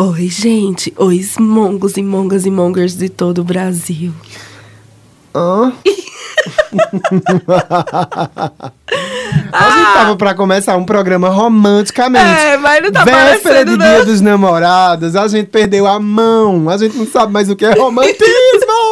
Oi, gente. Oi, mongos e mongas e mongers de todo o Brasil. Hã? A gente tava pra começar um programa romanticamente. É, mas não tá Véspera de não. Dia dos Namorados, a gente perdeu a mão. A gente não sabe mais o que é romantismo.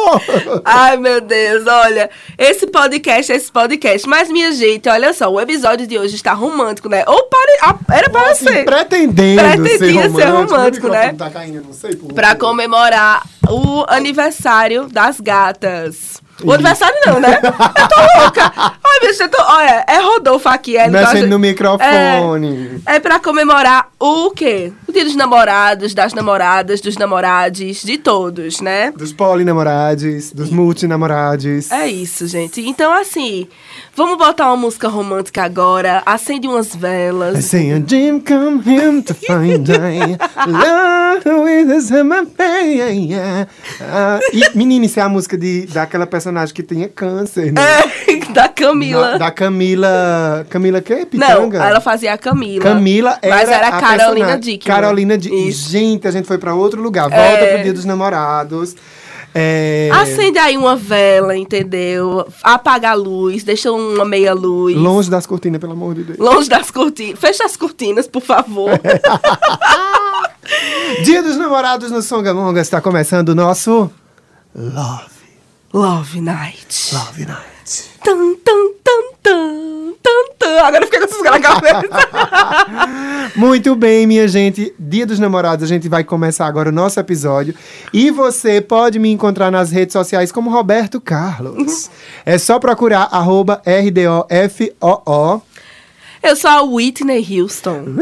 Ai, meu Deus, olha. Esse podcast, esse podcast. Mas, minha gente, olha só, o episódio de hoje está romântico, né? Ou pare... ah, era para Assim, ser. pretendendo Pretendia ser romântico. ser romântico, né? Tá caindo, não sei Pra comemorar o aniversário das gatas. O aniversário não, né? Eu tô louca. Ai, bicho, eu tô... Olha, é Rodolfo aqui. É, Mexendo no microfone. É pra comemorar o quê? O dia dos namorados, das namoradas, dos namorados, de todos, né? Dos polinamorados, dos multinamorados. É isso, gente. Então, assim, vamos botar uma música romântica agora. Acende umas I velas. say a dream come him to find I love with summer pain, yeah. Ah, e, menina, isso é a música de, daquela personagem que tinha câncer, né? É, da Camila. Na- da Camila. Camila? Não, Pitanga? ela fazia a Camila. Camila era Mas era a Carolina Dickman. Carolina. Isso. Gente, a gente foi pra outro lugar. Volta É. pro Dia dos Namorados. É, Acende aí uma vela, entendeu? Apaga a luz, deixa uma meia luz. Longe das cortinas, pelo amor de Deus. Longe das cortinas. Fecha as cortinas, por favor. Dia dos Namorados no Songamonga está começando o nosso Love, Love Night. Love Night. Tan, tan, tan, tan, tan, tan. Agora eu fiquei com essas na cabeça. Muito bem, minha gente. Dia dos Namorados, a gente vai começar agora o nosso episódio. E você pode me encontrar nas redes sociais como Roberto Carlos. É só procurar arroba RDOFOO. Eu sou a Whitney Houston.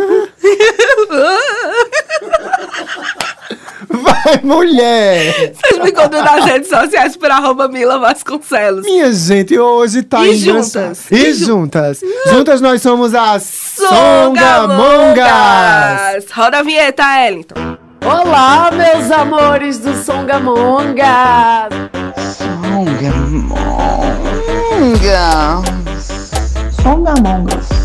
Vai, mulher! Vocês me encontram nas redes sociais por arroba Mila Vasconcelos. Minha gente, hoje tá E juntas? E ju- juntas. Juntas nós somos as Songamongas. Roda a vinheta, Ellington. Olá, meus amores do Songamonga! Songamongas. Songamongas.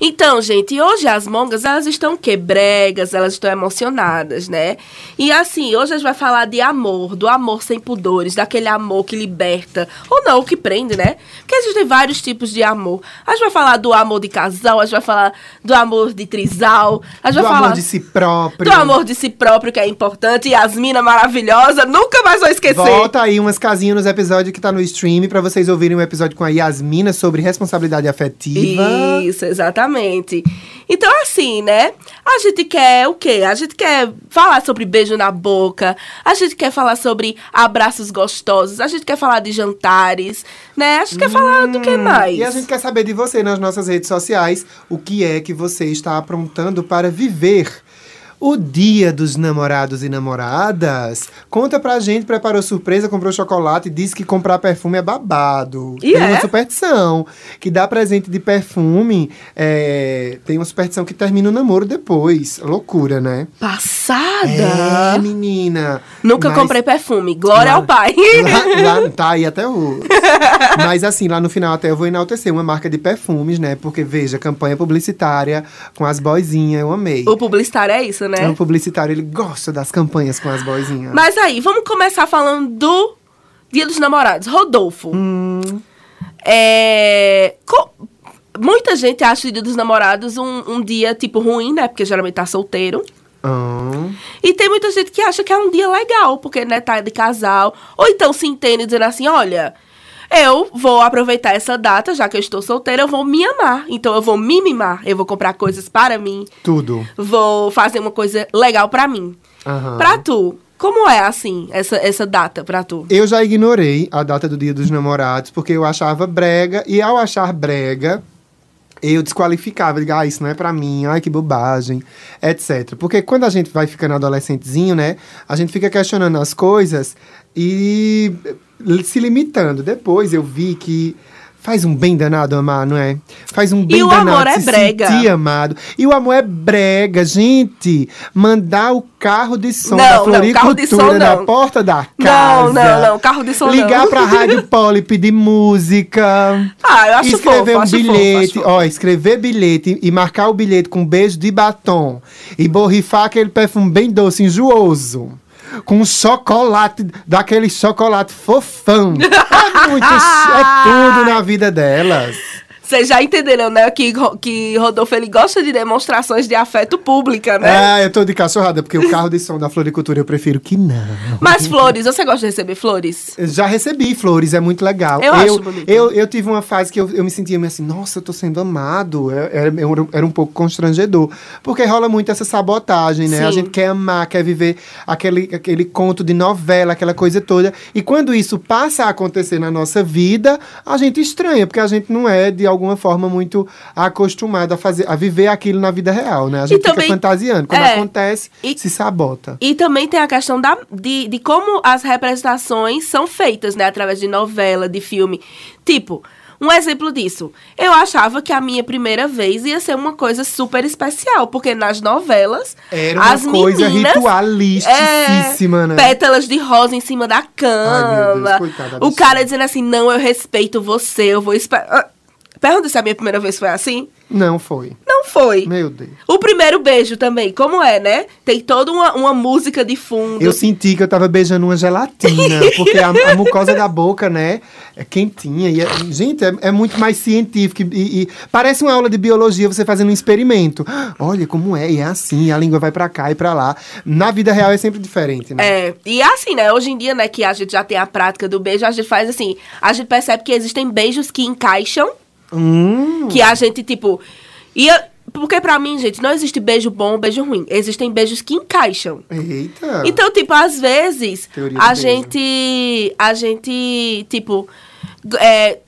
Então, gente, hoje as mongas, elas estão quebregas, elas estão emocionadas, né? E assim, hoje a gente vai falar de amor, do amor sem pudores, daquele amor que liberta, ou não, que prende, né? Porque existem vários tipos de amor. A gente vai falar do amor de casal, a gente vai falar do amor de trisal, a gente Do vai falar amor de si próprio. do amor de si próprio, que é importante, e Yasmina maravilhosa, nunca mais vou esquecer. Volta aí umas casinhas nos episódios que tá no stream pra vocês ouvirem um episódio com a Yasmina sobre responsabilidade afetiva. Isso, exatamente. Então, assim, né? A gente quer o quê? A gente quer falar sobre beijo na boca, a gente quer falar sobre abraços gostosos, a gente quer falar de jantares, né? A gente quer falar do que mais? Hum, E a gente quer saber de você nas nossas redes sociais o que é que você está aprontando para viver o dia dos namorados e namoradas. Conta pra gente, preparou surpresa, comprou chocolate e disse que comprar perfume é babado. E tem é? uma superstição que dá presente de perfume. é, tem uma superstição que termina o namoro depois. Loucura, né? Passada! É, menina. Nunca Mas- comprei perfume. Glória Lá- ao pai. Lá, lá- tá aí até hoje. Mas assim, lá no final até eu vou enaltecer uma marca de perfumes, né? Porque, veja, campanha publicitária com as boizinhas, eu amei. o publicitário é isso, né? O publicitário, ele gosta das campanhas com as boizinhas. Mas aí, vamos começar falando do Dia dos Namorados. Rodolfo. Hum. É. co- Muita gente acha o Dia dos Namorados um, um dia, tipo, ruim, né? Porque geralmente tá solteiro. Ah, E tem muita gente que acha que é um dia legal, porque, né, tá de casal. Ou então se entende dizendo assim, olha, eu vou aproveitar essa data, já que eu estou solteira, eu vou me amar. Então eu vou me mimar, eu vou comprar coisas para mim, Tudo. vou fazer uma coisa legal pra mim. Aham. Pra tu, como é assim, essa, essa data pra tu? Eu já ignorei a data do Dia dos Namorados, porque eu achava brega, e ao achar brega, eu desqualificava, digo, ah, isso não é pra mim, ai que bobagem, etc. Porque quando a gente vai ficando adolescentezinho, né, a gente fica questionando as coisas e se limitando. Depois eu vi que faz um bem danado amar, não é? Faz um bem o danado amor é se brega. sentir amado. E o amor é brega, gente. Mandar o carro de som Não, da não, floricultura na não. porta da Não, casa. não, não, carro de som não. Ligar pra Rádio Poli pedir música. Ah, eu acho escrever fofo, um bilhete, fofo. ó, escrever bilhete e marcar o bilhete com um beijo de batom e borrifar aquele perfume bem doce, enjooso. Com um chocolate, daquele chocolate fofão. É muito, é tudo na vida delas. Vocês já entenderam, né? Que, que Rodolfo ele gosta de demonstrações de afeto pública, né? Ah, eu tô de cachorrada, porque o carro de som da floricultura eu prefiro que não. Mas flores, você gosta de receber flores? Eu Já recebi flores, é muito legal. Eu acho eu, bonito. Eu, eu tive uma fase que eu, eu me sentia meio assim, nossa, eu tô sendo amado. Era, era, um pouco constrangedor. Porque rola muito essa sabotagem, né? A Sim. gente quer amar, quer viver aquele, aquele conto de novela, aquela coisa toda. E quando isso passa a acontecer na nossa vida, a gente estranha, porque a gente não é, de alguma forma, muito acostumado a, fazer, a viver aquilo na vida real, né? A gente fica também- fantasiando. Quando é, acontece, e- se sabota. E também tem a questão da, de, de como as representações são feitas, né? Através de novela, de filme. Tipo, um exemplo disso. Eu achava que a minha primeira vez ia ser uma coisa super especial, porque nas novelas. Era uma as coisa meninas, ritualisticíssima, é, né? Pétalas de rosa em cima da Ai, cama. Deus, coitada da o cara dizendo assim: não, eu respeito você, eu vou esperar. Pergunta se a minha primeira vez foi assim. Não foi. Não foi. Meu Deus. O primeiro beijo também, como é, né? Tem toda uma, uma música de fundo. Eu senti que eu tava beijando uma gelatina, porque a, a mucosa da boca, né, é quentinha. E é- gente, é, é muito mais científico. E, e parece uma aula de biologia você fazendo um experimento. Olha como é, e é assim, a língua vai pra cá e pra lá. Na vida real é sempre diferente, né? É, e assim, né? Hoje em dia, né, que a gente já tem a prática do beijo, a gente faz assim, a gente percebe que existem beijos que encaixam, Hum, que a gente, tipo. E eu- porque pra mim, gente, não existe beijo bom ou beijo ruim. Existem beijos que encaixam. eita. Então, tipo, às vezes, Teoria a beijo. gente. A gente, tipo. é,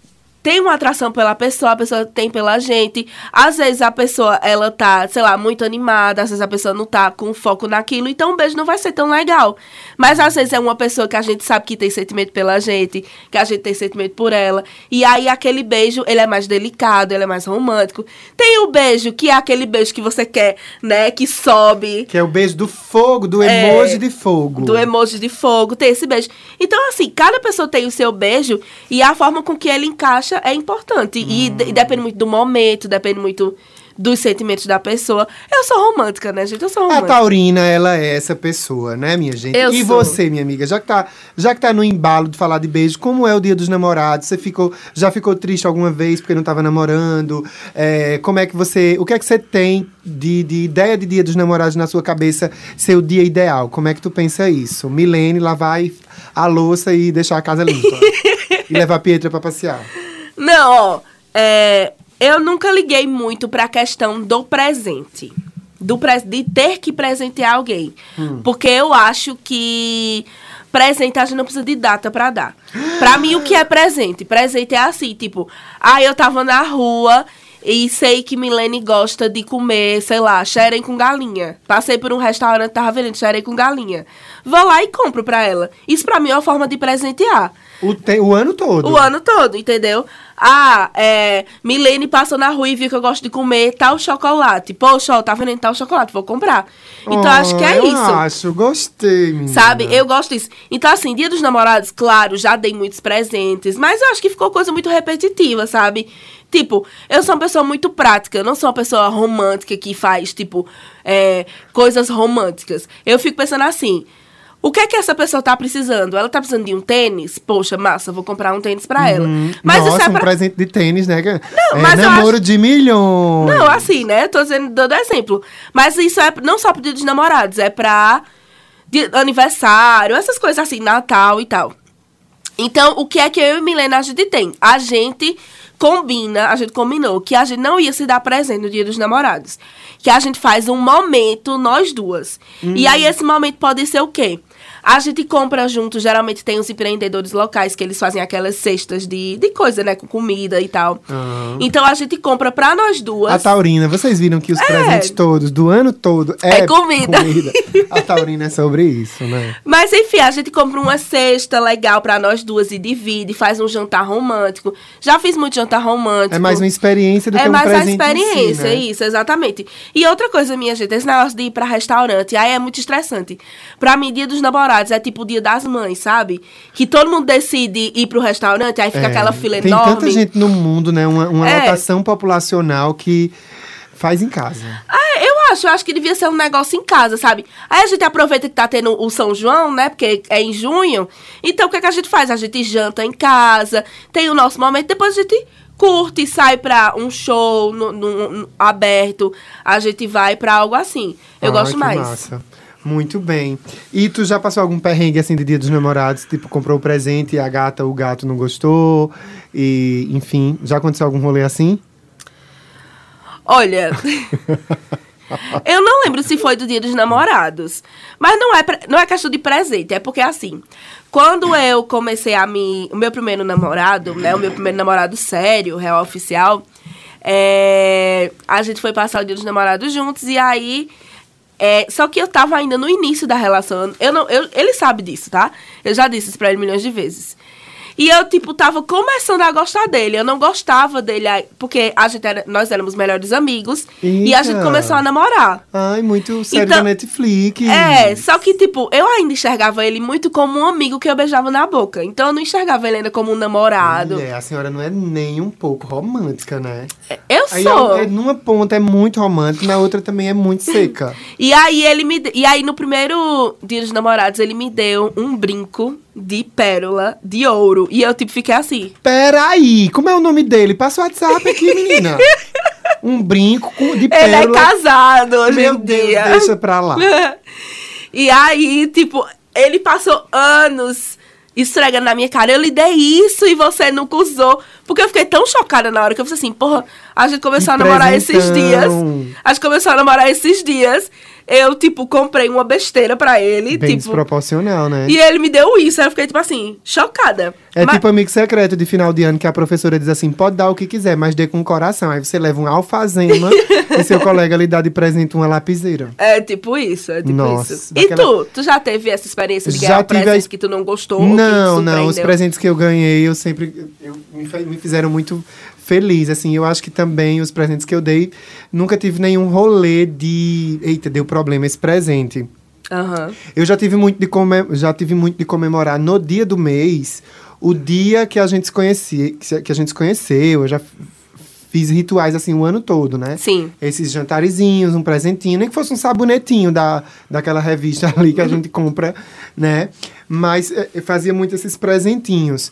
tem uma atração pela pessoa, a pessoa tem pela gente. Às vezes a pessoa, ela tá, sei lá, muito animada, às vezes a pessoa não tá com foco naquilo, então o beijo não vai ser tão legal. Mas às vezes é uma pessoa que a gente sabe que tem sentimento pela gente, que a gente tem sentimento por ela. E aí aquele beijo, ele é mais delicado, ele é mais romântico. Tem o beijo, que é aquele beijo que você quer, né, que sobe. Que é o beijo do fogo, do É, emoji de fogo. Do emoji de fogo, tem esse beijo. Então, assim, cada pessoa tem o seu beijo e a forma com que ele encaixa é importante. E, Hum. de- e depende muito do momento, depende muito dos sentimentos da pessoa. Eu sou romântica, né, gente? Eu sou A romântica. Taurina, ela é essa pessoa, né, minha gente? Eu e sou. você, minha amiga, já que, tá, já que tá no embalo de falar de beijo, como é o dia dos namorados? Você ficou, já ficou triste alguma vez porque não tava namorando? É, como é que você. O que é que você tem de, de ideia de dia dos namorados na sua cabeça ser o dia ideal? Como é que tu pensa isso? Milene lavar e- a louça e deixar a casa limpa. e levar a Pietra pra passear. Não, ó. é, eu nunca liguei muito pra questão do presente. Do pre- de ter que presentear alguém. Porque eu acho que presente a gente não precisa de data pra dar. Pra mim, o que é presente? Presente é assim, tipo, ah, eu tava na rua e sei que Milene gosta de comer, sei lá, xerém com galinha. Passei por um restaurante, tava vendendo xerém com galinha. Vou lá e compro pra ela. Isso pra mim é uma forma de presentear. O, te- o ano todo. O ano todo, entendeu? Ah, é. Milene passou na rua e viu que eu gosto de comer tal chocolate. Poxa, ó, tá vendendo tal chocolate, vou comprar. Então acho que é eu isso. acho, gostei, menina. Sabe? Eu gosto disso. Então, assim, dia dos namorados, claro, já dei muitos presentes, mas eu acho que ficou coisa muito repetitiva, sabe? Tipo, eu sou uma pessoa muito prática, eu não sou uma pessoa romântica que faz, tipo, é, coisas românticas. Eu fico pensando assim. O que é que essa pessoa tá precisando? Ela tá precisando de um tênis? Poxa, massa, vou comprar um tênis pra ela. Mas Uhum. Nossa, isso é um pra... presente de tênis, né? Não, é mas namoro acho- de milhões. Não, assim, né? Tô dizendo, dando exemplo. Mas isso é não só pro dia dos namorados, é pra de- aniversário, essas coisas assim, Natal e tal. Então, o que é que eu e Milena a gente tem? A gente combina, a gente combinou que a gente não ia se dar presente no dia dos namorados. Que a gente faz um momento, nós duas. E aí, esse momento pode ser o quê? A gente compra junto, geralmente tem os empreendedores locais que eles fazem aquelas cestas de, de coisa, né? Com comida e tal. Aham. Então a gente compra pra nós duas. A Taurina, vocês viram que os presentes todos, do ano todo, é, É comida. A Taurina é sobre isso, né? Mas enfim, a gente compra uma cesta legal pra nós duas e divide, faz um jantar romântico. Já fiz muito jantar romântico. É mais uma experiência do É que um mais a presente em experiência, si, né? isso, exatamente. E outra coisa, minha gente, esse negócio de ir pra restaurante, aí é muito estressante. Pra mim, dia dos namorados é tipo o dia das mães, sabe? Que todo mundo decide ir pro restaurante, aí fica É, aquela fila Tem enorme. tanta gente no mundo, né? Uma, uma É. lotação populacional que faz em casa. Ah, eu acho, eu acho que devia ser um negócio em casa, sabe? Aí a gente aproveita que tá tendo o São João, né? Porque é em junho. Então o que, é que a gente faz? A gente janta em casa, tem o nosso momento, depois a gente curte, sai pra um show no, no- no- aberto, a gente vai pra algo assim. Eu Ai, gosto que mais. Massa. Muito bem. E tu já passou algum perrengue assim de dia dos namorados? Tipo, comprou o presente e a gata, o gato não gostou? E, enfim, já aconteceu algum rolê assim? Olha. eu não lembro se foi do dia dos namorados. Mas não é, não é questão de presente, é porque assim. Quando eu comecei a me. O meu primeiro namorado, né? O meu primeiro namorado sério, real oficial. é, a gente foi passar o dia dos namorados juntos e aí. É, só que eu tava ainda no início da relação. Eu não, eu- ele sabe disso, tá? Eu já disse isso pra ele milhões de vezes. E eu, tipo, tava começando a gostar dele. Eu não gostava dele, porque a gente era, nós éramos melhores amigos. E a Eita. gente começou a namorar. Ai, muito sério Então, da Netflix. É, só que, tipo, eu ainda enxergava ele muito como um amigo que eu beijava na boca. Então eu não enxergava ele ainda como um namorado. Mulher, a senhora não é nem um pouco romântica, né? Eu Aí sou. é, é- numa ponta é muito romântica, na outra também é muito seca. E aí ele me. E aí, no primeiro dia dos namorados, ele me deu um brinco de pérola de ouro. E eu, tipo, fiquei assim. Peraí, como é o nome dele? Passa o WhatsApp aqui, menina. Um brinco de Ele é pérola. casado hoje Meu em Deus, dia. deixa pra lá. e aí, tipo, ele passou anos esfregando na minha cara. Eu lhe dei isso e você nunca usou. Porque eu fiquei tão chocada na hora que eu falei assim, porra, a gente começou a namorar esses dias. A gente começou a namorar esses dias. Eu, tipo, comprei uma besteira pra ele. Bem tipo, desproporcional, né? e ele me deu isso. Aí eu fiquei, tipo assim, chocada. É Mas- tipo amigo secreto de final de ano que a professora diz assim: pode dar o que quiser, mas dê com o coração. Aí você leva um alfazema e seu colega lhe dá de presente uma lapiseira. É tipo isso, é tipo Nossa, isso. E daquela- tu? Tu já teve essa experiência de Já ganhar um tive a- presente que tu não gostou? não, não. Os presentes que eu ganhei, eu sempre. eu- me, me fizeram muito feliz. Assim, eu acho que também os presentes que eu dei, nunca tive nenhum rolê de. Eita, deu problema esse presente. Aham. Eu já tive muito de come- já tive muito de comemorar no dia do mês, o dia que a gente se conhecia, que a gente se conheceu. Eu já fiz rituais assim o ano todo, né? Sim. Esses jantarezinhos, um presentinho, nem que fosse um sabonetinho da, daquela revista ali que a gente compra, né? Mas eh, eu fazia muito esses presentinhos.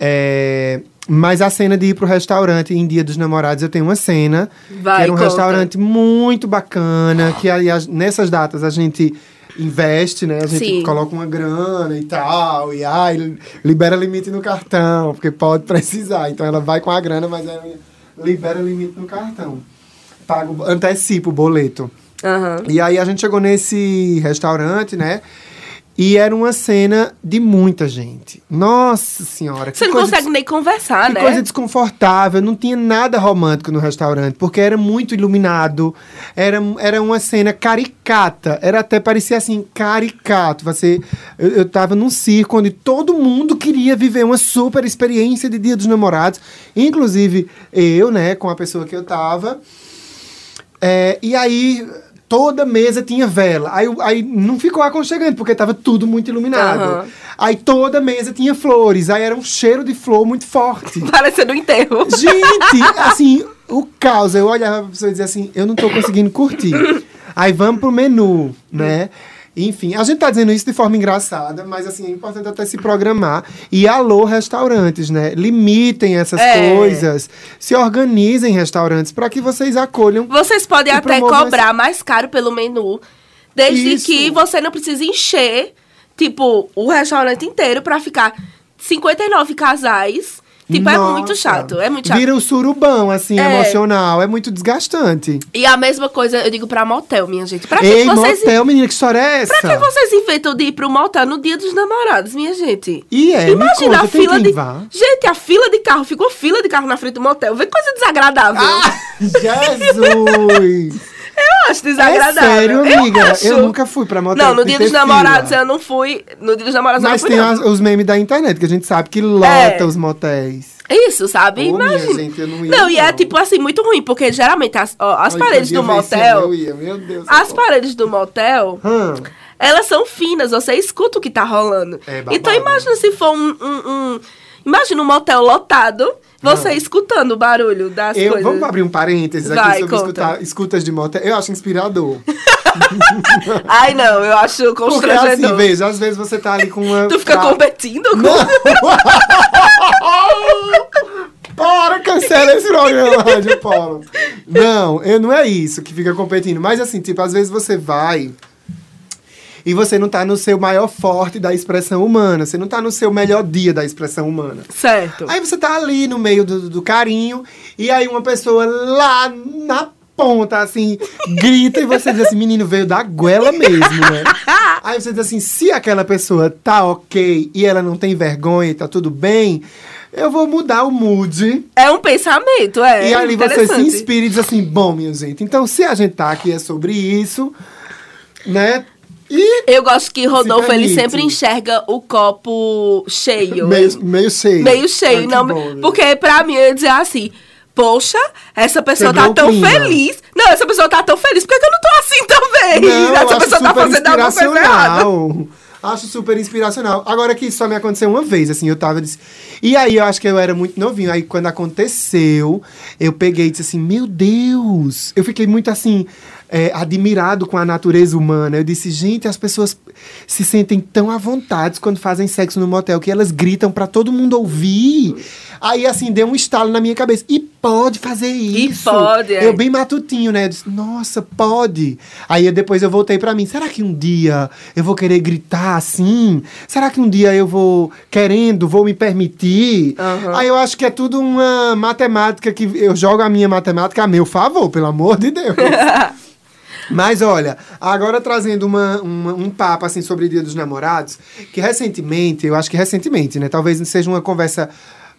É, mas a cena de ir pro restaurante em Dia dos Namorados, eu tenho uma cena Vai, que era um conta. restaurante muito bacana, que aí as- nessas datas a gente investe, né? A gente Sim. coloca uma grana e tal, e ai, libera limite no cartão, porque pode precisar. Então ela vai com a grana, mas ela libera limite no cartão. Paga, o- antecipa o boleto. Aham. E aí a gente chegou nesse restaurante, né? E era uma cena de muita gente. Nossa senhora. Você que não coisa consegue nem conversar, que né? coisa desconfortável, não tinha nada romântico no restaurante, porque era muito iluminado, era, era uma cena caricata, era até parecia assim, caricato. Você, eu, eu tava num circo onde todo mundo queria viver uma super experiência de Dia dos Namorados, inclusive eu, né, com a pessoa que eu tava. É, e aí toda mesa tinha vela. Aí, aí não ficou aconchegante, porque tava tudo muito iluminado. Aham. Aí toda mesa tinha flores. Aí era um cheiro de flor muito forte. Parecendo um enterro. Gente, assim, o caos. Eu olhava pra pessoa e dizia assim, eu não tô conseguindo curtir. Aí vamos pro menu, né? Enfim, a gente tá dizendo isso de forma engraçada, mas assim, é importante até se programar. E alô, restaurantes, né? Limitem essas É. coisas. Se organizem restaurantes para que vocês acolham. Vocês podem até cobrar mais caro pelo menu, desde Isso. que você não precise encher, tipo, o restaurante inteiro pra ficar 59 casais. Tipo, é muito Nossa. chato. É muito chato. Vira o surubão, assim, É. emocional. É muito desgastante. E a mesma coisa eu digo pra motel, minha gente. Pra que Ei, vocês. motel, menina, que história é essa? Pra que vocês inventam de ir pro motel no dia dos namorados, minha gente? E é, Imagina conta, a fila de. vá? Gente, a fila de carro, ficou fila de carro na frente do motel. Vê coisa desagradável. Ah, Jesus! Acho é desagradável. sério, amiga? Eu, acho. Eu nunca fui pra motel. Não, no tem dia dos namorados eu não fui. No dia dos namorados Mas eu tem não fui. as- não. os memes da internet, que a gente sabe que lota É. os motéis. Isso, sabe? Ô, Imagina. gente, não ia, não, e é tipo assim, muito ruim, porque geralmente as, ó, as Ai, paredes do motel. Eu ia, meu Deus. As paredes do motel. Hum. elas são finas, você escuta o que tá rolando. É então imagina se for um, um- um- Imagina um motel lotado, você escutando o barulho das Eu, coisas. vamos abrir um parênteses aqui Vai, sobre escutar, escutas de motel. Eu acho inspirador. Ai, não, eu acho Porque constrangedor. assim, veja, às vezes você tá ali com uma. tu fica fra- competindo com. Para, cancela esse programa, Rádio Polo. Não, eu, não é isso que fica competindo. Mas assim, tipo, às vezes você vai e você não tá no seu maior forte da expressão humana. Você não tá no seu melhor dia da expressão humana. Certo. Aí você tá ali no meio do, do carinho, e aí uma pessoa lá na ponta, assim, grita e você diz assim, menino, veio da goela mesmo, né? Aí você diz assim, se aquela pessoa tá ok e ela não tem vergonha e tá tudo bem, eu vou mudar o mood. É um pensamento, é. e ali você se inspira e diz assim, bom, minha gente, então se a gente tá aqui é sobre isso, né? E Eu gosto que Rodolfo, ele sempre enxerga o copo cheio. meio, meio cheio. meio cheio. Não, bom, né? porque pra mim eu ia dizer assim. Poxa, essa pessoa Quebrou tá tão clima. feliz. Não, essa pessoa tá tão feliz. Por que eu não tô assim também? Não, essa pessoa tá fazendo alguma coisa errada. Acho super inspiracional. Agora que isso só me aconteceu uma vez, assim, eu tava... disse- E aí, eu acho que eu era muito novinho. Aí, quando aconteceu, eu peguei e disse assim, meu Deus! Eu fiquei muito, assim, é, admirado com a natureza humana. Eu disse, gente, as pessoas se sentem tão à vontade quando fazem sexo no motel, que elas gritam pra todo mundo ouvir. Aí, assim, deu um estalo na minha cabeça. E pode fazer isso. pode, é. Eu bem matutinho, né? Eu disse, nossa, pode. Aí depois eu voltei pra mim. Será que um dia eu vou querer gritar assim? Será que um dia eu vou querendo, vou me permitir? Aham. Aí eu acho que é tudo uma matemática que eu jogo a minha matemática a meu favor, pelo amor de Deus. Mas olha, agora trazendo uma, uma- um papo assim sobre Dia dos Namorados, que recentemente, eu acho que recentemente, né? Talvez seja uma conversa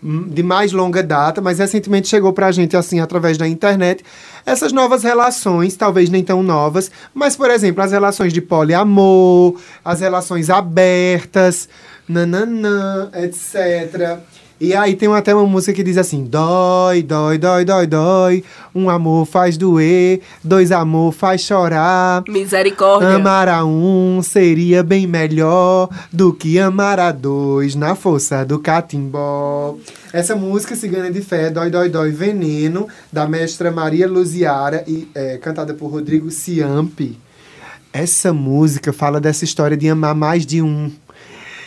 hum, de mais longa data, mas recentemente chegou pra gente assim através da internet essas novas relações, talvez nem tão novas, mas por exemplo, as relações de poliamor, as relações abertas, nananã, etc. E aí tem até uma música que diz assim: dói, dói, dói, dói, dói. Um amor faz doer, dois amor faz chorar. Misericórdia. Amar a um seria bem melhor do que amar a dois na força do catimbó. Essa música Cigana de Fé, Dói, Dói, Dói, Veneno, da mestra Maria Luziara, e é, cantada por Rodrigo Ciampi. Essa música fala dessa história de amar mais de um.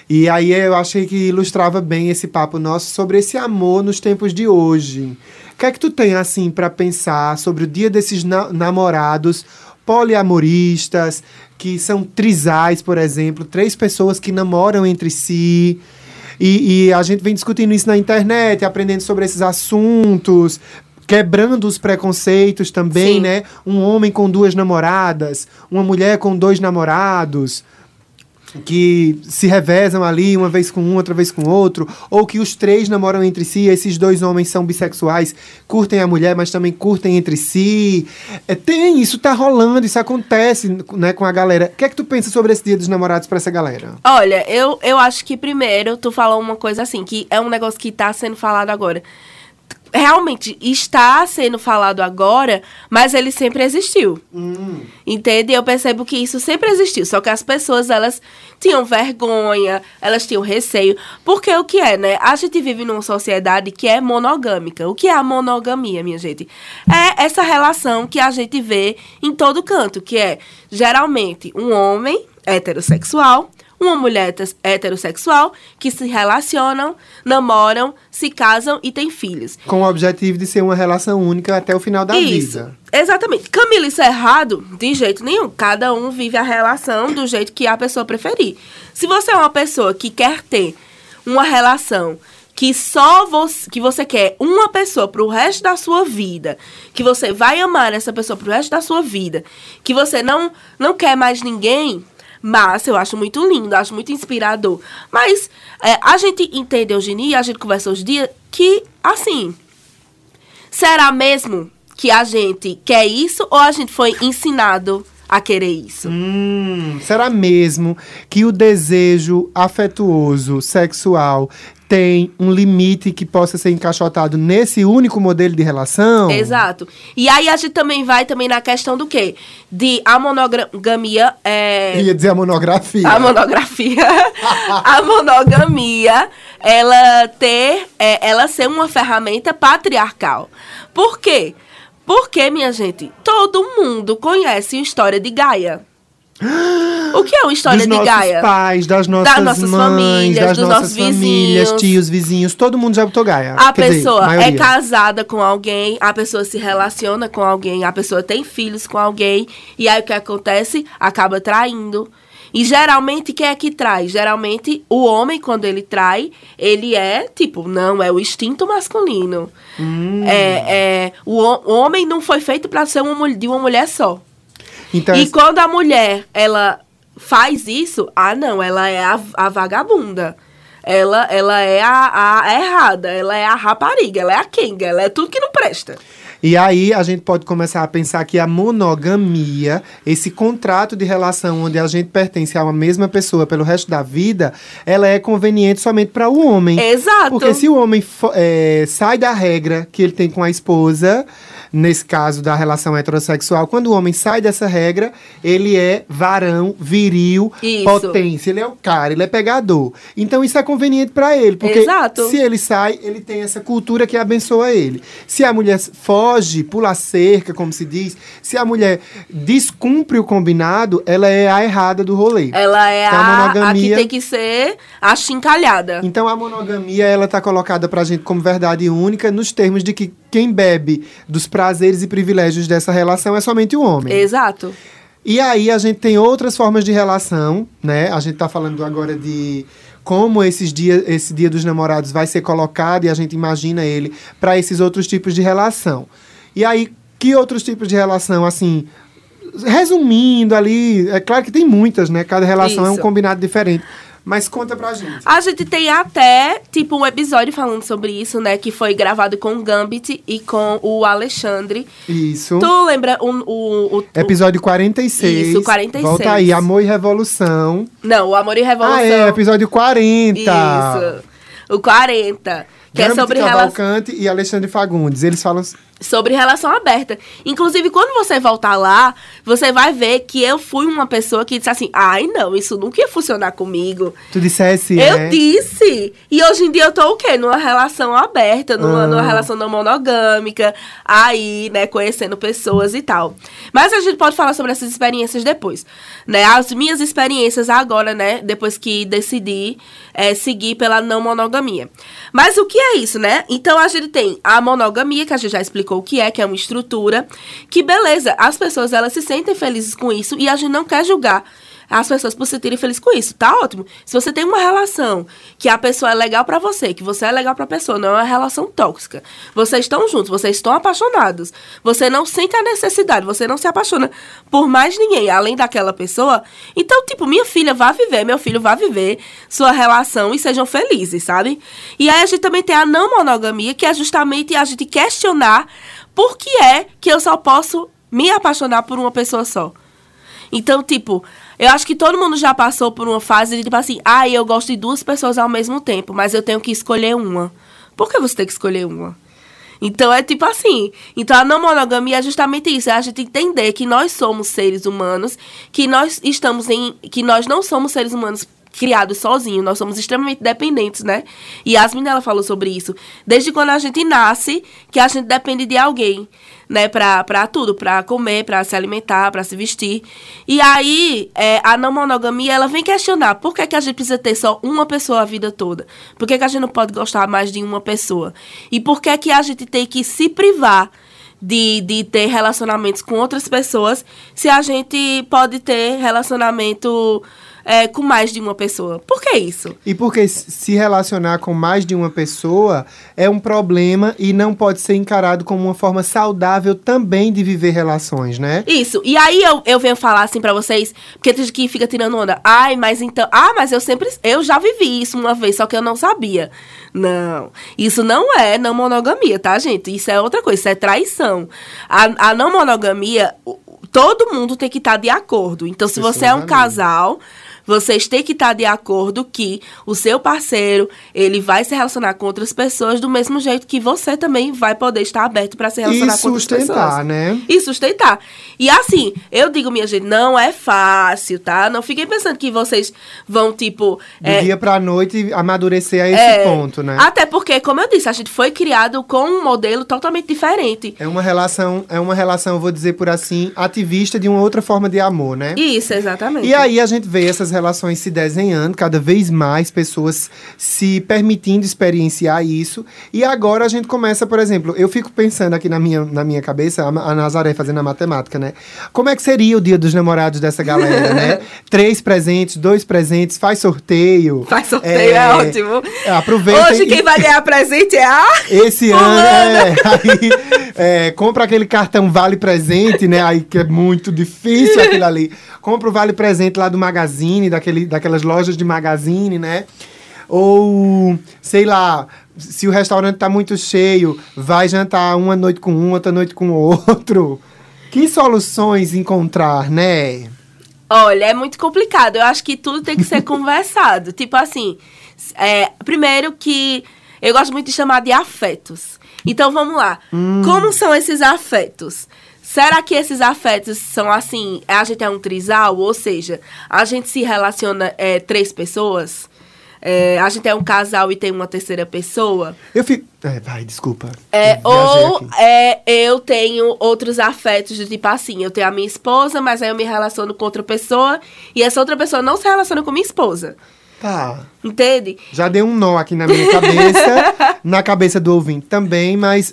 E aí eu achei que ilustrava bem esse papo nosso sobre esse amor nos tempos de hoje. O que é que tu tem assim para pensar sobre o dia desses na- namorados poliamoristas, que são trisais, por exemplo, três pessoas que namoram entre si? E, e a gente vem discutindo isso na internet, aprendendo sobre esses assuntos, quebrando os preconceitos também, Sim. né? Um homem com duas namoradas, uma mulher com dois namorados que se revezam ali, uma vez com um, outra vez com outro, ou que os três namoram entre si, esses dois homens são bissexuais, curtem a mulher, mas também curtem entre si. É, tem, isso tá rolando, isso acontece né, com a galera. O que é que tu pensa sobre esse dia dos namorados pra essa galera? Olha, eu, eu acho que primeiro tu falou uma coisa assim, que é um negócio que tá sendo falado agora. Realmente está sendo falado agora, mas ele sempre existiu. Entende? Eu percebo que isso sempre existiu. Só que as pessoas, elas tinham vergonha, elas tinham receio. Porque o que é, né? A gente vive numa sociedade que é monogâmica. O que é a monogamia, minha gente? É essa relação que a gente vê em todo canto, que é geralmente um homem heterossexual, uma mulher heterossexual que se relacionam, namoram, se casam e têm filhos. Com o objetivo de ser uma relação única até o final da Isso. vida. Exatamente. Camila, isso é errado? De jeito nenhum. Cada um vive a relação do jeito que a pessoa preferir. Se você é uma pessoa que quer ter uma relação que só você, que você quer uma pessoa pro resto da sua vida, que você vai amar essa pessoa pro resto da sua vida, que você não não quer mais ninguém, mas eu acho muito lindo, acho muito inspirador. Mas é, a gente entende hoje em dia, a gente conversa hoje em dia, que, assim, será mesmo que a gente quer isso ou a gente foi ensinado a querer isso? Hum, será mesmo que o desejo afetuoso, sexual, tem um limite que possa ser encaixotado nesse único modelo de relação? Exato. E aí a gente também vai também na questão do quê? De a monogamia é... Ia dizer a monografia. A monografia. a monogamia, ela ter, é, ela ser uma ferramenta patriarcal. Por quê? Porque, minha gente, todo mundo conhece a história de Gaia. O que é uma história dos de nossos Gaia? pais, das nossas, nossas mães, famílias, das dos nossas nossos famílias, vizinhos. tios, vizinhos, todo mundo já botou Gaia. A Quer dizer, pessoa é maioria. casada com alguém, a pessoa se relaciona com alguém, a pessoa tem filhos com alguém, e aí o que acontece? Acaba traindo. E geralmente quem é que trai? Geralmente o homem, quando ele trai, ele é tipo, não, é o instinto masculino. Hum. É, é, o, o homem não foi feito para ser uma, de uma mulher só. Então, E quando a mulher, ela faz isso, ah, não, ela é a, a vagabunda. Ela, ela é a, a errada, ela é a rapariga, ela é a quenga, ela é tudo que não presta. E aí a gente pode começar a pensar que a monogamia, esse contrato de relação onde a gente pertence a uma mesma pessoa pelo resto da vida, ela é conveniente somente para o homem. Exato. Porque se o homem é, sai da regra que ele tem com a esposa, nesse caso da relação heterossexual, quando o homem sai dessa regra, ele é varão, viril, Isso. potência, ele é o cara, ele é pegador. Então isso é conveniente para ele, porque Exato. se ele sai, ele tem essa cultura que abençoa ele. Se a mulher foge, pula a cerca, como se diz, se a mulher descumpre o combinado, ela é a errada do rolê. Ela é Então, a a, a que monogamia- tem que ser a chincalhada. Então a monogamia ela tá colocada pra gente como verdade única nos termos de que quem bebe dos prazeres e privilégios dessa relação é somente o homem. Exato. E aí a gente tem outras formas de relação, né? A gente tá falando agora de como esses dias, esse dia dos namorados vai ser colocado e a gente imagina ele para esses outros tipos de relação. E aí que outros tipos de relação assim, resumindo ali, é claro que tem muitas, né? Cada relação é um Isso. combinado diferente. Mas conta pra gente. A gente tem até, tipo, um episódio falando sobre isso, né? Que foi gravado com o Gambit e com o Alexandre. Isso. Tu lembra o... o, o- Episódio 46. Isso, 46. Volta aí, Amor e Revolução. Não, o Amor e Revolução. Ah, é, episódio 40. Isso. O 40. Que é sobre relação. Cavalcante e Alexandre Fagundes. Eles falam. sobre relação aberta. Inclusive, quando você voltar lá, você vai ver que eu fui uma pessoa que disse assim: ai, não, isso nunca ia funcionar comigo. Tu dissesse, eu né? disse. E hoje em dia eu tô o quê? Numa relação aberta, numa, Ah. numa relação não monogâmica, aí, né, conhecendo pessoas e tal. Mas a gente pode falar sobre essas experiências depois. Né? As minhas experiências agora, né, depois que decidi é, seguir pela não monogamia. Mas o que é isso, né? Então a gente tem a monogamia, que a gente já explicou o que é, que é uma estrutura, que beleza, as pessoas elas se sentem felizes com isso e a gente não quer julgar as pessoas por se sentirem felizes com isso. Tá ótimo. Se você tem uma relação que a pessoa é legal pra você, que você é legal pra pessoa, não é uma relação tóxica. Vocês estão juntos, vocês estão apaixonados. Você não sente a necessidade, você não se apaixona por mais ninguém além daquela pessoa. Então, tipo, minha filha vai viver, meu filho vai viver sua relação e sejam felizes, sabe? E aí a gente também tem a não monogamia, que é justamente a gente questionar por que é que eu só posso me apaixonar por uma pessoa só. Então, tipo, eu acho que todo mundo já passou por uma fase de tipo assim, ah, eu gosto de duas pessoas ao mesmo tempo, mas eu tenho que escolher uma. Por que você tem que escolher uma? Então é tipo assim. Então a não monogamia é justamente isso, é a gente entender que nós somos seres humanos, que nós estamos em. que nós não somos seres humanos criados sozinhos, nós somos extremamente dependentes, né? E Yasmin ela falou sobre isso. Desde quando a gente nasce, que a gente depende de alguém, né? Pra, pra tudo, pra comer, pra se alimentar, pra se vestir. E aí, é, a não monogamia, ela vem questionar por que, que a gente precisa ter só uma pessoa a vida toda? Por que, que a gente não pode gostar mais de uma pessoa? E por que, que a gente tem que se privar de, de ter relacionamentos com outras pessoas se a gente pode ter relacionamento é, com mais de uma pessoa. Por que isso? E porque se relacionar com mais de uma pessoa é um problema e não pode ser encarado como uma forma saudável também de viver relações, né? Isso. E aí eu, eu venho falar assim pra vocês, porque tem gente que fica tirando onda. Ai, mas então. Ah, mas eu sempre. Eu já vivi isso uma vez, só que eu não sabia. Não. Isso não é não monogamia, tá, gente? Isso é outra coisa, isso é traição. A, a não monogamia, todo mundo tem que estar de acordo. Então, se Pessoas você é um casal. Vocês têm que estar de acordo que o seu parceiro, ele vai se relacionar com outras pessoas do mesmo jeito que você também vai poder estar aberto para se relacionar E com outras pessoas sustentar, né? e sustentar. E assim, eu digo, minha gente, não é fácil, tá? Não fiquem pensando que vocês vão, tipo. Do é, dia pra noite amadurecer a esse é, ponto, né? Até porque, como eu disse, a gente foi criado com um modelo totalmente diferente. É uma relação, é uma relação, vou dizer por assim, ativista de uma outra forma de amor, né? Isso, exatamente. E aí a gente vê essas relações se desenhando, cada vez mais pessoas se permitindo experienciar isso. E agora a gente começa, por exemplo, eu fico pensando aqui na minha, na minha cabeça, a, a Nazaré fazendo a matemática, né? Como é que seria o dia dos namorados dessa galera, né? Três presentes, dois presentes, faz sorteio. Faz sorteio, é, ótimo. Aproveita Hoje e- quem vai ganhar presente é a. esse ano, é, aí, é, compra aquele cartão Vale Presente, né? Aí que é muito difícil aquilo ali. Compra o Vale Presente lá do Magazine, daquele, daquelas lojas de Magazine, né? Ou, sei lá, se o restaurante tá muito cheio, vai jantar uma noite com um, outra noite com outro. Que soluções encontrar, né? Olha, é muito complicado. Eu acho que tudo tem que ser conversado. Tipo assim, é, primeiro que eu gosto muito de chamar de afetos. Então vamos lá. Como são esses afetos? Será que esses afetos são assim? A gente é um trisal, ou seja, a gente se relaciona é, três pessoas? É, a gente é um casal e tem uma terceira pessoa? Eu fico. É, vai, desculpa. É, ou é, eu tenho outros afetos do tipo assim, eu tenho a minha esposa, mas aí eu me relaciono com outra pessoa e essa outra pessoa não se relaciona com minha esposa. Tá. Entende? Já deu um nó aqui na minha cabeça, na cabeça do ouvinte também, mas.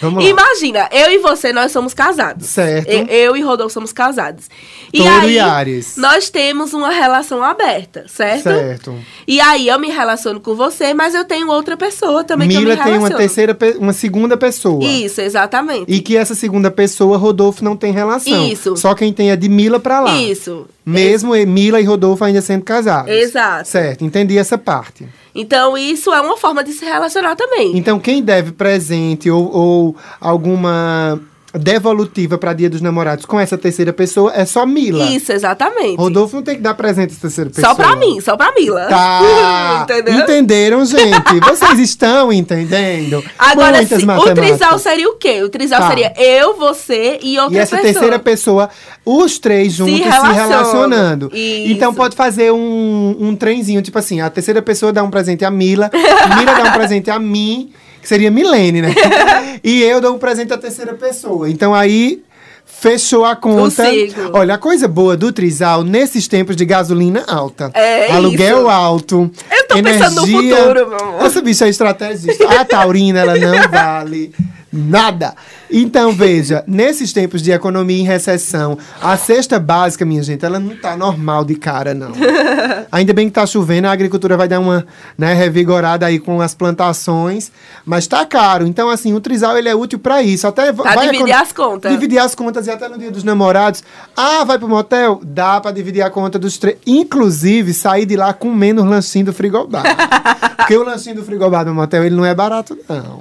Vamos lá. Imagina, eu e você, nós somos casados. Certo. Eu, eu e Rodolfo somos casados. E Touro aí, e Ares. nós temos uma relação aberta, certo? Certo. E aí eu me relaciono com você, mas eu tenho outra pessoa também que eu me Mila tem uma terceira, uma segunda pessoa. Isso, exatamente. E que essa segunda pessoa, Rodolfo, não tem relação. Isso. Só quem tem é de Mila pra lá. Isso. Mesmo e- Mila e Rodolfo ainda sendo casados. Exato. Certo, entendi essa parte. Então, isso é uma forma de se relacionar também. Então, quem deve presente ou, ou alguma devolutiva para Dia dos Namorados com essa terceira pessoa é só Mila. Isso, exatamente. Rodolfo não tem que dar presente essa terceira pessoa. Só pra mim, só pra Mila. Tá. Entendeu? Entenderam, gente? Vocês estão entendendo? Agora, Muitas se- o trisal seria o quê? O trisal Tá. seria eu, você e outra E essa pessoa. terceira pessoa, os três juntos se, relacionam. relacionando. Isso. Então pode fazer um, um trenzinho, tipo assim, a terceira pessoa dá um presente a Mila, Mila dá um presente a mim, que seria Milene, né? e eu dou um presente à terceira pessoa. Então aí fechou a conta. Consigo. Olha, a coisa boa do Trisal nesses tempos de gasolina alta. É aluguel isso. alto. Eu tô pensando no energia- futuro, meu amor. Essa bicha é estrategista. A taurina, ela não vale nada. Então, veja, nesses tempos de economia em recessão, a cesta básica, minha gente, ela não tá normal de cara, não. Ainda bem que tá chovendo, a agricultura vai dar uma né, revigorada aí com as plantações, mas tá caro. Então, assim, o trisal, ele é útil para isso. Até Pra vai dividir as contas. Dividir as contas e até no dia dos namorados. Ah, vai pro motel? Dá pra dividir a conta dos três. Inclusive, sair de lá com menos lanchinho do frigobar. Porque o lanchinho do frigobar no motel, ele não é barato, não.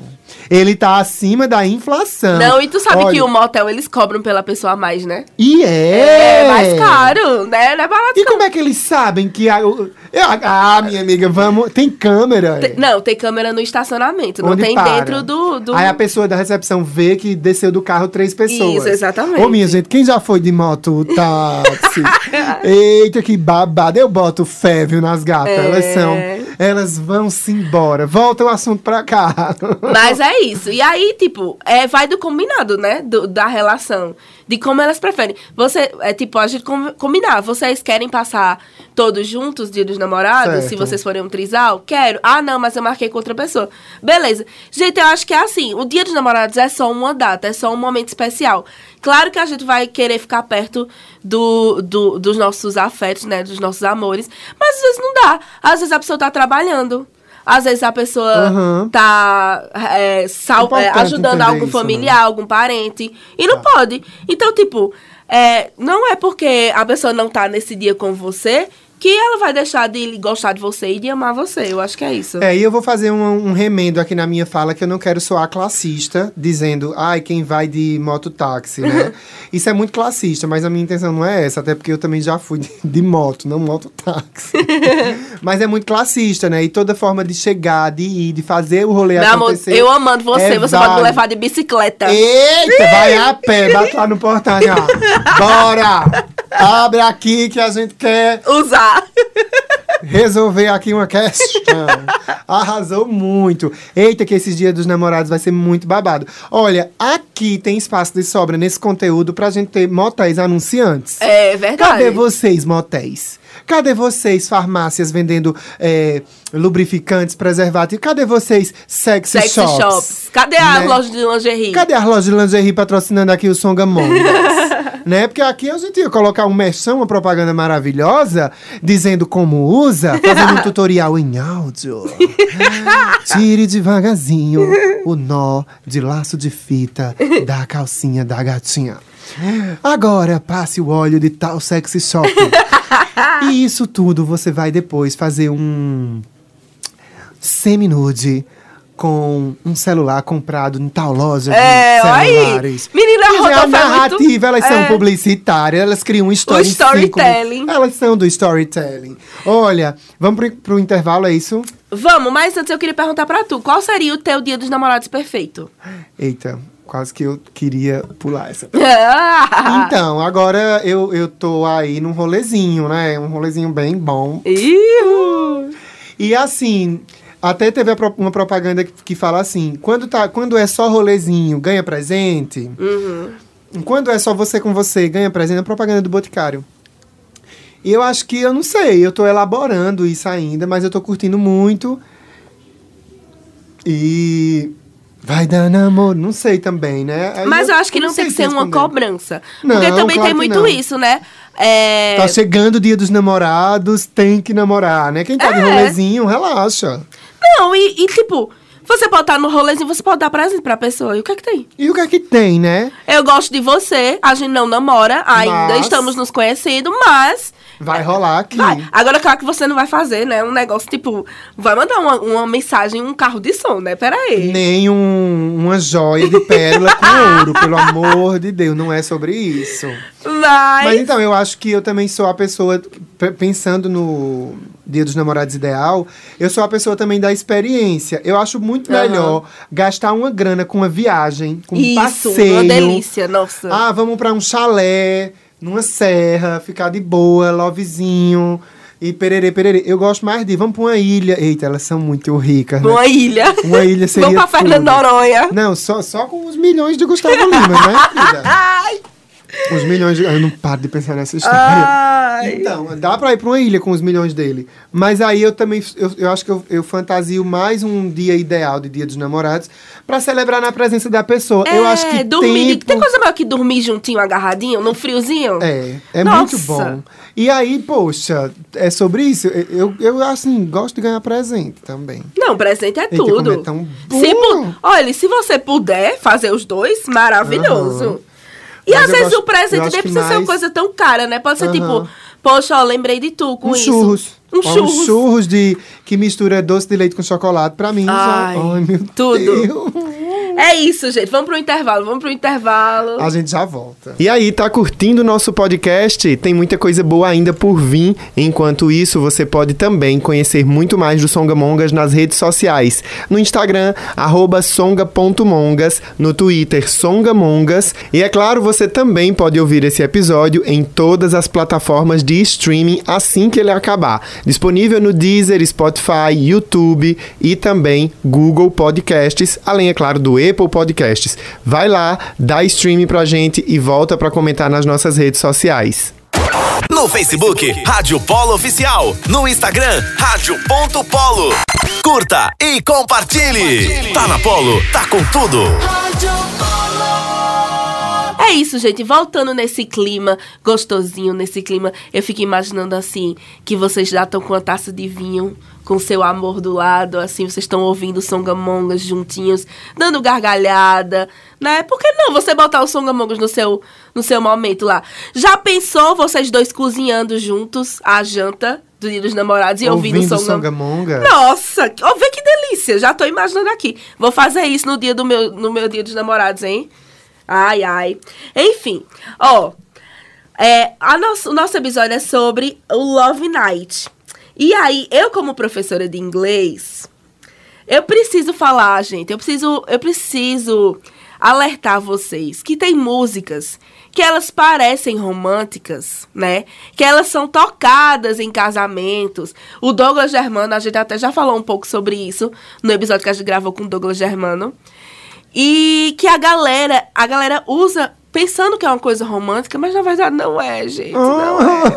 Ele tá acima da inflação. Não, e tu sabe Olha, que o motel eles cobram pela pessoa a mais, né? E é! É mais caro, né? Não é barato. E como é que eles sabem que a. Ah, minha amiga, vamos. Tem câmera. Tem- Não, tem câmera no estacionamento, não Onde tem para. dentro do. do... Aí a pessoa da recepção vê que desceu do carro três pessoas. Isso, exatamente. Ô, minha gente, quem já foi de moto táxi? Eita, que babado. Eu boto fé, viu, nas gatas. É. Elas são. Elas vão-se embora. Volta o assunto pra cá. Mas é isso. E aí, tipo, é, vai do combinado, né? Do- da relação. De como elas preferem. Você, é tipo, a gente com- combinar. Vocês querem passar todos juntos, dia dos namorados? Certo. Se vocês forem um trisal? Quero. Ah, não, mas eu marquei com outra pessoa. Beleza. Gente, eu acho que é assim. O dia dos namorados é só uma data, é só um momento especial. Claro que a gente vai querer ficar perto do, do- dos nossos afetos, né? Dos nossos amores. Mas às vezes não dá. Às vezes a pessoa tá trabalhando. Às vezes a pessoa Aham. tá é, sal- é, ajudando algum isso, né? familiar, algum parente. E não pode. Então, tipo, é, não é porque a pessoa não tá nesse dia com você que ela vai deixar de gostar de você e de amar você. Eu acho que é isso. É, e eu vou fazer um, um remendo aqui na minha fala que eu não quero soar classista, dizendo, ai, quem vai de mototáxi, né? Isso é muito classista, mas a minha intenção não é essa, até porque eu também já fui de, de moto, não mototáxi. mas é muito classista, né? E toda forma de chegar, de ir, de fazer o rolê Meu amor, acontecer. eu amando você, é você pode me levar de bicicleta. Eita, vai a pé, bate lá no portão, ó. Bora! Abre aqui que a gente quer Usar. resolver aqui uma questão. Arrasou muito. Eita, que esses dias dos namorados vai ser muito babado. Olha, aqui tem espaço de sobra nesse conteúdo pra gente ter motéis anunciantes. É verdade. Cadê vocês, motéis? Cadê vocês, farmácias vendendo é, lubrificantes, preservativos? Cadê vocês, sexy, Sexy shops? shops. Cadê a Né? loja de lingerie? Cadê as lojas de lingerie patrocinando aqui o Songamongas? né? Porque aqui a gente ia colocar um merchan, uma propaganda maravilhosa, dizendo como usa, fazendo um tutorial em áudio. Tire devagarzinho o nó de laço de fita da calcinha da gatinha. Agora passe o óleo de tal sexy shop. e isso tudo você vai depois fazer um semi-nude com um celular comprado em tal loja de É, olha aí. celulares. Menina, a dizer, a é muito- narrativa, elas são é. publicitárias, elas criam um em cinco storytelling. Elas são do storytelling. Olha, vamos pro, pro intervalo, é isso? Vamos, mas antes eu queria perguntar pra tu, qual seria o teu dia dos namorados perfeito? Eita, quase que eu queria pular essa. Então, agora eu, eu tô aí num rolezinho, né? Um rolezinho bem bom. Ihu. E assim, até teve uma propaganda que, que fala assim: quando, tá, quando é só rolezinho, ganha presente. Quando é só você com você, ganha presente, é propaganda do Boticário. E eu acho que, eu não sei, eu tô elaborando isso ainda, mas eu tô curtindo muito. E. Vai dar namoro, não sei também, né? Aí Mas eu acho que não tem que se ser uma responder. cobrança. Não, Porque também claro tem muito isso, né? É... Tá chegando o dia dos namorados, tem que namorar, né? Quem tá de É. rolezinho, relaxa. Não, e, e, tipo, você pode estar no rolezinho, você pode dar presente pra pessoa. E o que é que tem? E o que é que tem, né? Eu gosto de você, a gente não namora ainda, Mas- estamos nos conhecendo, mas. Vai rolar aqui. Vai. Agora, claro que você não vai fazer, né? Um negócio tipo. Vai mandar uma, uma mensagem, um carro de som, né? Pera aí. Nem um- uma joia de pérola com ouro, pelo amor de Deus, não é sobre isso. Mas. Mas então, eu acho que eu também sou a pessoa, pensando no Dia dos Namorados ideal, eu sou a pessoa também da experiência. Eu acho muito Aham. melhor gastar uma grana com uma viagem, com um Isso, passeio. uma delícia, nossa. Ah, vamos pra um chalé, numa serra, ficar de boa, lovezinho. E pererê, pererê. Eu gosto mais de. Vamos pra uma ilha. Eita, elas são muito ricas, né? Uma ilha. Uma ilha seria. Vamos pra Fernando. Noronha. Não, só, só com os milhões de Gustavo Lima, né, filha? Ai, Os milhões de. Eu não paro de pensar nessa história. ai. Então, dá pra ir pra uma ilha com os milhões dele. Mas aí eu também. Eu, eu acho que eu, eu fantasio mais um dia ideal de Dia dos Namorados pra celebrar na presença da pessoa. eu acho que É, dormir. tempo... Tem coisa maior que dormir juntinho, agarradinho, no friozinho? É, é Nossa. muito bom. E aí, poxa, é sobre isso. Eu, eu, assim, gosto de ganhar presente também. Não, presente é Eita, tudo. é tão Se bom. pu- Olha, se você puder fazer os dois, maravilhoso. Aham. E às vezes gosto- o presente nem precisa ser uma mais- coisa tão cara, né? Pode ser Aham. tipo, poxa, ó, lembrei de tu com Um isso. churros. Um Ó, churros. Um churros de, que mistura doce de leite com chocolate. Pra mim, Ai, já... Ai, meu tudo. Deus. É isso, gente. Vamos pro intervalo, vamos pro intervalo. A gente já volta. E aí, tá curtindo o nosso podcast? Tem muita coisa boa ainda por vir. Enquanto isso, você pode também conhecer muito mais do Songamongas nas redes sociais. No Instagram, arroba songa.mongas, no Twitter, songamongas. E é claro, você também pode ouvir esse episódio em todas as plataformas de streaming assim que ele acabar. Disponível no Deezer, Spotify, YouTube e também Google Podcasts, além, é claro, do Apple Podcasts. Vai lá, dá streaming pra gente e volta pra comentar nas nossas redes sociais. No Facebook, Rádio Polo Oficial. No Instagram, Rádio.polo. Curta e compartilhe. Tá na Polo, tá com tudo. É isso, isso, gente, voltando nesse clima gostosinho, nesse clima, eu fico imaginando assim, que vocês já estão com a taça de vinho, com seu amor do lado, assim, vocês estão ouvindo Songamongas juntinhos, dando gargalhada, né? Por que não você botar o Songamongas no seu, no seu momento lá? Já pensou vocês dois cozinhando juntos a janta do Dia dos Namorados e ouvindo, Ouvindo Songa- Songamonga. Nossa, ó, vê que delícia. Já tô imaginando aqui. Vou fazer isso no dia do meu, no meu dia dos namorados, hein? Ai, ai. Enfim, ó. É, a nosso, o nosso episódio é sobre o Love Night. E aí, eu como professora de inglês, eu preciso falar, gente. Eu preciso, eu preciso alertar vocês que tem músicas que elas parecem românticas, né? Que elas são tocadas em casamentos. O Douglas Germano, a gente até já falou um pouco sobre isso no episódio que a gente gravou com o Douglas Germano. E que a galera, a galera usa pensando que é uma coisa romântica, mas na verdade não é, gente. Não é.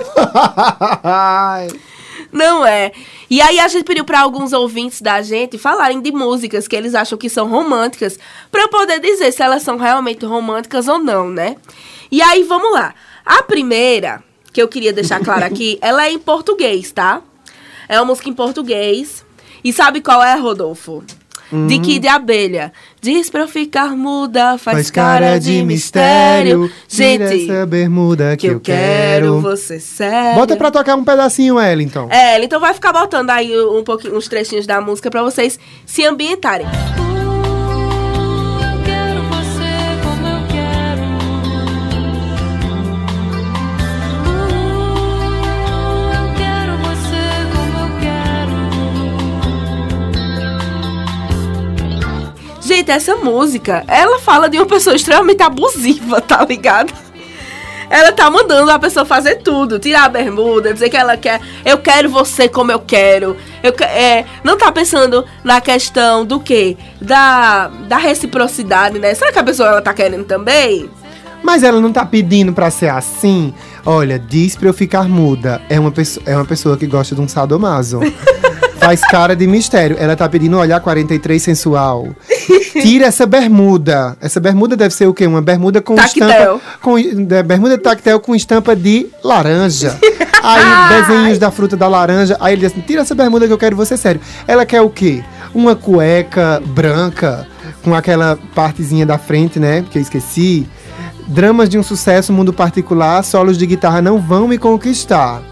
Não é. E aí a gente pediu para alguns ouvintes da gente falarem de músicas que eles acham que são românticas, para eu poder dizer se elas são realmente românticas ou não, né? E aí vamos lá. A primeira que eu queria deixar claro aqui, ela é em português, tá? É uma música em português. E sabe qual é, Rodolfo? De Kid Abelha. Diz pra eu ficar muda, faz, cara de mistério. Tira Gente, essa bermuda que, que eu quero você sério. Bota pra tocar um pedacinho, Wellington. É, então vai ficar botando aí um pouquinho, uns trechinhos da música pra vocês se ambientarem. Gente, essa música, ela fala de uma pessoa extremamente abusiva, tá ligado? Ela tá mandando a pessoa fazer tudo, tirar a bermuda, dizer que ela quer, eu quero você como eu quero. Eu, é, não tá pensando na questão do quê? Da, da reciprocidade, né? Será que a pessoa ela tá querendo também? Mas ela não tá pedindo pra ser assim. Olha, diz pra eu ficar muda. É uma, pessoa, é uma pessoa que gosta de um sadomaso. Faz cara de mistério. Ela tá pedindo olhar 43 sensual. Tira essa bermuda. Essa bermuda deve ser o quê? Uma bermuda com Tactel. estampa. Com, é, bermuda tactel com estampa de laranja. Aí, desenhos da fruta da laranja. Aí ele diz assim: tira essa bermuda que eu quero você sério. Ela quer o quê? Uma cueca branca, com aquela partezinha da frente, né? Que eu esqueci. Dramas de um sucesso, mundo particular, solos de guitarra não vão me conquistar.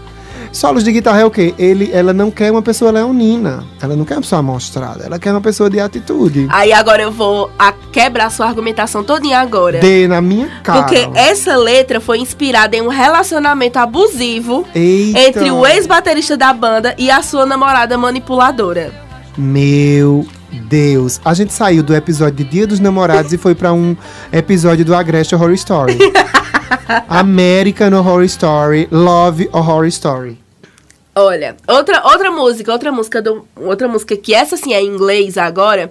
Solos de guitarra é o quê? Ele, ela não quer uma pessoa leonina. Ela não quer uma pessoa amostrada. Ela quer uma pessoa de atitude. Aí agora eu vou a quebrar sua argumentação todinha agora. Dê na minha cara. Porque essa letra foi inspirada em um relacionamento abusivo Eita. entre o ex-baterista da banda e a sua namorada manipuladora. Meu Deus. A gente saiu do episódio de Dia dos Namorados e foi pra um episódio do Agreste Horror Story. American Horror Story, Love Horror Story. Olha, outra, outra música, outra música do, outra música que essa sim é em inglês agora.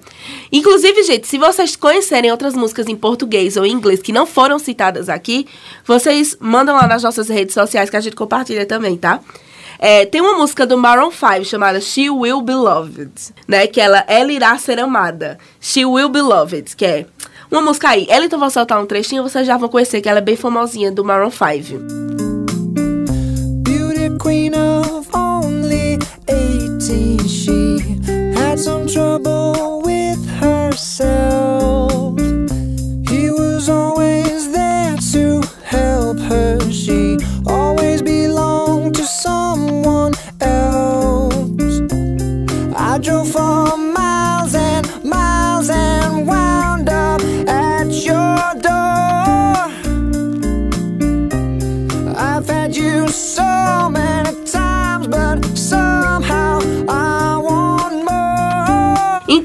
Inclusive, gente, se vocês conhecerem outras músicas em português ou em inglês que não foram citadas aqui, vocês mandam lá nas nossas redes sociais que a gente compartilha também, tá? É, tem uma música do Maroon 5 chamada She Will Be Loved, né? Que ela, ela irá ser amada. She Will Be Loved, que é uma música aí. Ela então vou soltar um trechinho, vocês já vão conhecer que ela é bem famosinha do Maroon 5. Beauty queen of had some trouble with herself.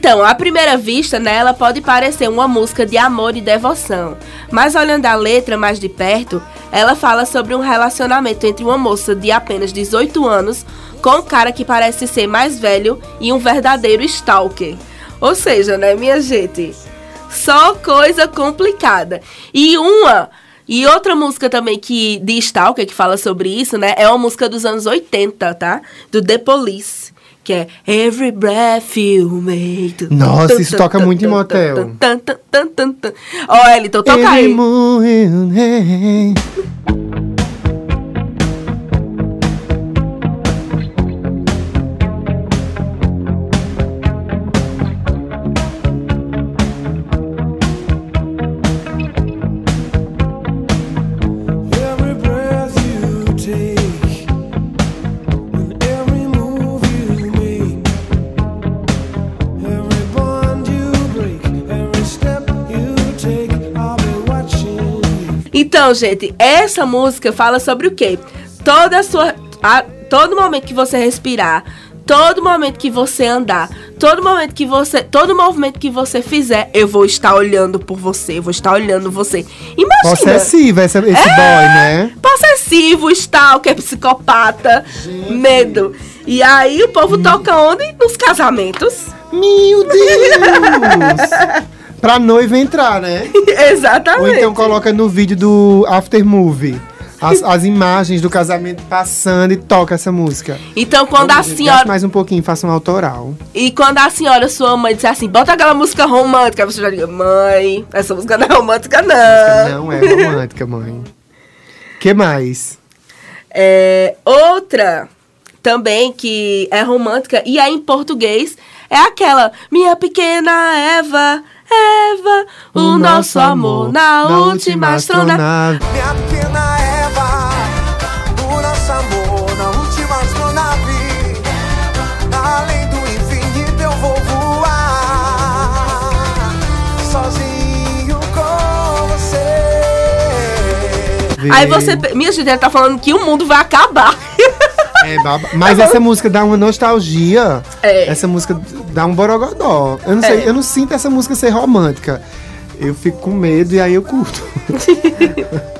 Então, à primeira vista, né, ela pode parecer uma música de amor e devoção. Mas olhando a letra mais de perto, ela fala sobre um relacionamento entre uma moça de apenas 18 anos com um cara que parece ser mais velho e um verdadeiro stalker. Ou seja, né, minha gente, só coisa complicada. E uma e outra música também que de Stalker que fala sobre isso, né? É uma música dos anos 80, tá? Do The Police. Que é Every Breath You Make. Nossa, isso toca muito em motel. Ó, Elton, toca aí. Every morning. Então, gente, essa música fala sobre o quê? Toda a sua. a- todo momento que você respirar, todo momento que você andar, todo momento que você. Todo movimento que você fizer, eu vou estar olhando por você, eu vou estar olhando você. Imagina! Possessiva essa- esse É. boy, né? Possessivo, stalker, psicopata, medo. E aí o povo toca onde? Nos casamentos. Meu Deus! pra noiva entrar, né? Exatamente. Ou então coloca no vídeo do After Movie. As, as imagens do casamento passando e toca essa música. Então, quando a senhora. mais um pouquinho, faça um autoral. E quando a senhora, sua mãe, disser assim, bota aquela música romântica, você já diga, mãe, essa música não é romântica, não. Não é romântica, mãe. que mais? É, outra também que é romântica e é em português é aquela Minha pequena Eva, Eva, o, nosso amor na, última astronave. Minha pequena Eva, o nosso amor na última astronave. Além do infinito eu vou voar, sozinho com você. Aí você, minha gente, ela tá falando que o mundo vai acabar. É, baba- Mas essa música dá uma nostalgia. É. Essa música dá um borogodó. Eu não sei, É. eu não sinto essa música ser romântica. Eu fico com medo e aí eu curto.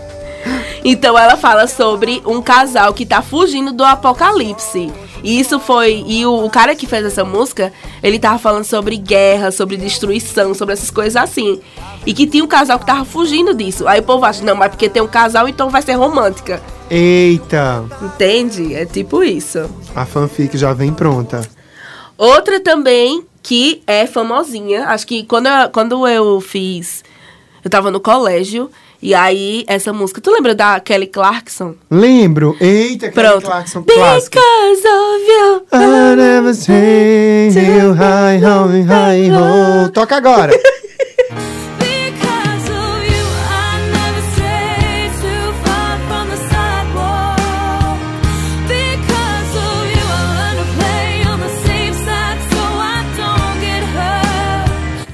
Então ela fala sobre um casal que tá fugindo do apocalipse. E isso foi. E o, o cara que fez essa música, ele tava falando sobre guerra, sobre destruição, sobre essas coisas assim. E que tinha um casal que tava fugindo disso. Aí o povo acha, não, mas porque tem um casal, então vai ser romântica. Eita, Entende? É tipo isso. a fanfic já vem pronta. Outra também que é famosinha. Acho que quando eu, quando eu fiz. Eu tava no colégio. E aí, essa música. Tu lembra da Kelly Clarkson? Lembro. Eita, Kelly Pronto. Clarkson clássica. Because of you. I never say you high, high, high, ho. Toca agora.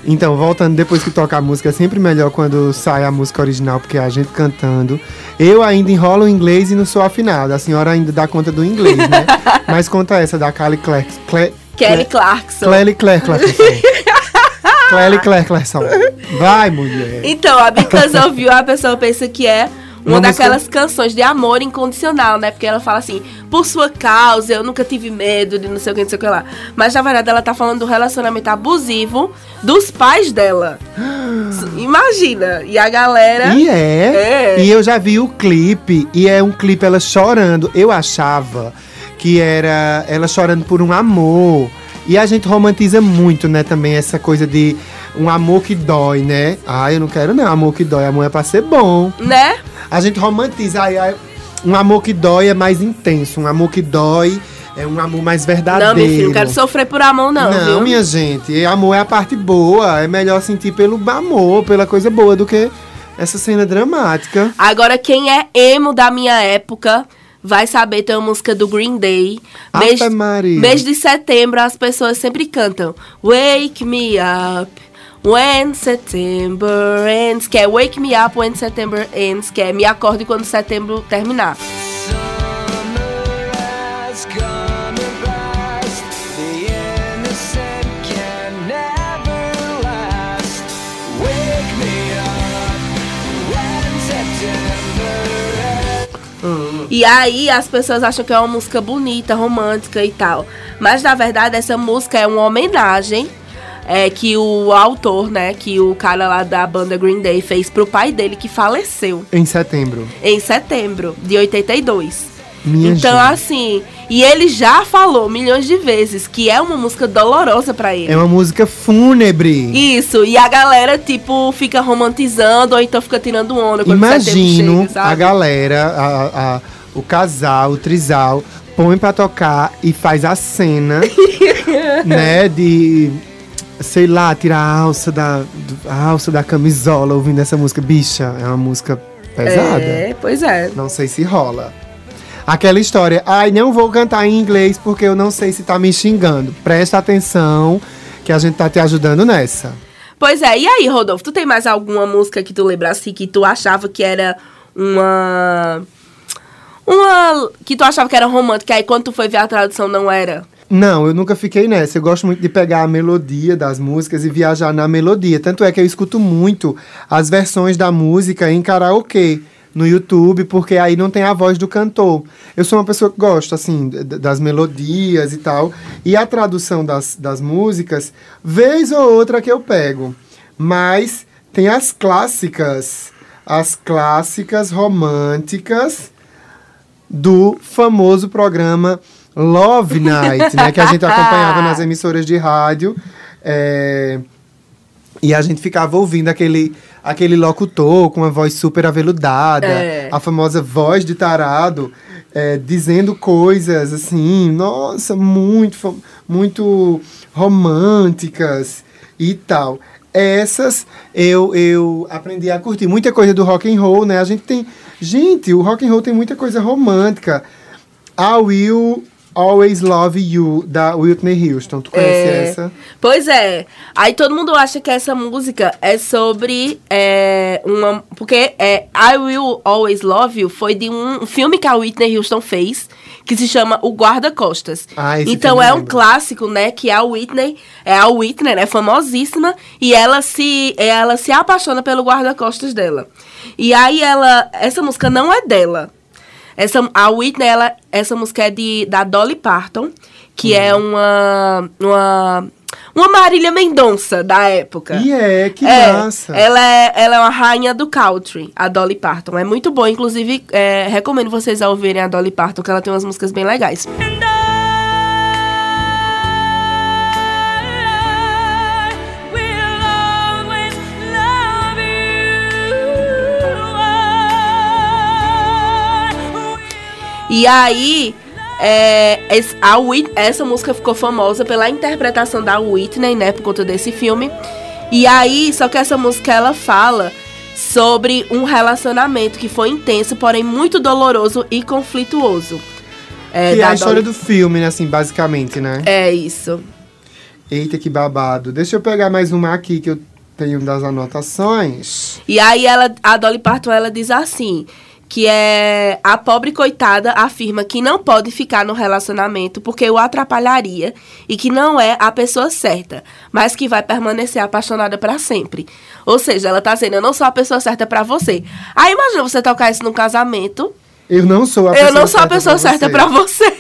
Então, voltando depois que toca a música, é sempre melhor quando sai a música original, porque é a gente cantando. Eu ainda enrolo o inglês e não sou afinado. A senhora ainda dá conta do inglês, né? Mas conta essa da Kelly Clarkson. Cle, Kelly Clarkson. Kelly Clarkson. Kelly Clarkson. Vai, mulher. Então, a Because of You, a pessoa pensa que é uma, Uma daquelas canções de amor incondicional, né? Porque ela fala assim, por sua causa, eu nunca tive medo de não sei o que, não sei o que lá. Mas, na verdade, ela tá falando do relacionamento abusivo dos pais dela. Imagina. E a galera... E é. É. E eu já vi o clipe, e é um clipe ela chorando. Eu achava que era ela chorando por um amor. E a gente romantiza muito, né, também essa coisa de um amor que dói, né? Ah, eu não quero não, amor que dói, amor é pra ser bom. Né? A gente romantiza, ai, ai, um amor que dói é mais intenso, um amor que dói é um amor mais verdadeiro. Não, meu filho, não quero sofrer por amor, não, Não, viu? minha gente, amor é a parte boa. É melhor sentir pelo amor, pela coisa boa, do que essa cena dramática. Agora, quem é emo da minha época vai saber, tem uma música do Green Day. Mês, mês de setembro, as pessoas sempre cantam Wake Me Up When September Ends. Que é Wake Me Up When September Ends. Que é Me Acorde Quando Setembro Terminar. E aí as pessoas acham que é uma música bonita, romântica e tal. Mas na verdade essa música é uma homenagem é, que o autor, né, que o cara lá da banda Green Day fez pro pai dele que faleceu Em setembro. em setembro de 82. Minha então, gente. assim, e ele já falou milhões de vezes que é uma música dolorosa pra ele. É uma música fúnebre. Isso, e a galera, tipo, fica romantizando ou então fica tirando onda quando Imagino chega, a galera, a- a- o casal, o trisal, põe pra tocar e faz a cena, né, de, sei lá, tirar a alça da, a alça da camisola ouvindo essa música. Bicha, é uma música pesada. É, pois é. Não sei se rola. Aquela história, ai, não vou cantar em inglês porque eu não sei se tá me xingando. Presta atenção que a gente tá te ajudando nessa. Pois é, e aí, Rodolfo, tu tem mais alguma música que tu lembra assim que tu achava que era uma. Uma. que tu achava que era romântica, aí quando tu foi ver a tradução não era? Não, eu nunca fiquei nessa. Eu gosto muito de pegar a melodia das músicas e viajar na melodia. Tanto é que eu escuto muito as versões da música em karaokê no YouTube, porque aí não tem a voz do cantor. Eu sou uma pessoa que gosta, assim, das melodias e tal. E a tradução das, das músicas, vez ou outra que eu pego. Mas tem as clássicas, as clássicas românticas do famoso programa Love Night, né? Que a gente acompanhava nas emissoras de rádio. é, e a gente ficava ouvindo aquele, aquele locutor com uma voz super aveludada, É. a famosa voz de tarado, é, dizendo coisas assim, nossa, muito, muito românticas e tal. Essas eu, eu aprendi a curtir. Muita coisa do rock and roll, né? A gente tem. Gente, o rock and roll tem muita coisa romântica. I Will Always Love You, da Whitney Houston. Tu conhece É. essa? Pois é. Aí todo mundo acha que essa música é sobre é, uma. Porque é, I Will Always Love You foi de um filme que a Whitney Houston fez, que se chama O Guarda-Costas. Ah, então eu é um clássico, né? Que a Whitney, é a Whitney, né? Famosíssima. E ela se, ela se apaixona pelo guarda-costas dela. E aí ela. Essa música não é dela. Essa, a Whitney, ela, essa música é de, da Dolly Parton, que é Uhum. uma, uma. Uma Marília Mendonça da época. E é, que É, massa. Ela é, ela é uma rainha do country, a Dolly Parton. É muito boa. Inclusive, é, recomendo vocês a ouvirem a Dolly Parton, que ela tem umas músicas bem legais. E aí, é, a essa música ficou famosa pela interpretação da Whitney, né, por conta desse filme. E aí, só que essa música ela fala sobre um relacionamento que foi intenso, porém muito doloroso e conflituoso. É, que é a história do filme, né? Assim, basicamente, né? É isso. Eita, que babado. Deixa eu pegar mais uma aqui que eu tenho das anotações. E aí ela, a Dolly Parton ela diz assim, que é a pobre coitada afirma que não pode ficar no relacionamento porque o atrapalharia e que não é a pessoa certa, mas que vai permanecer apaixonada pra sempre. Ou seja, ela tá dizendo, eu não sou a pessoa certa pra você. Aí imagina você tocar isso num casamento. Eu não sou a pessoa eu não sou a pessoa certa você. pra você.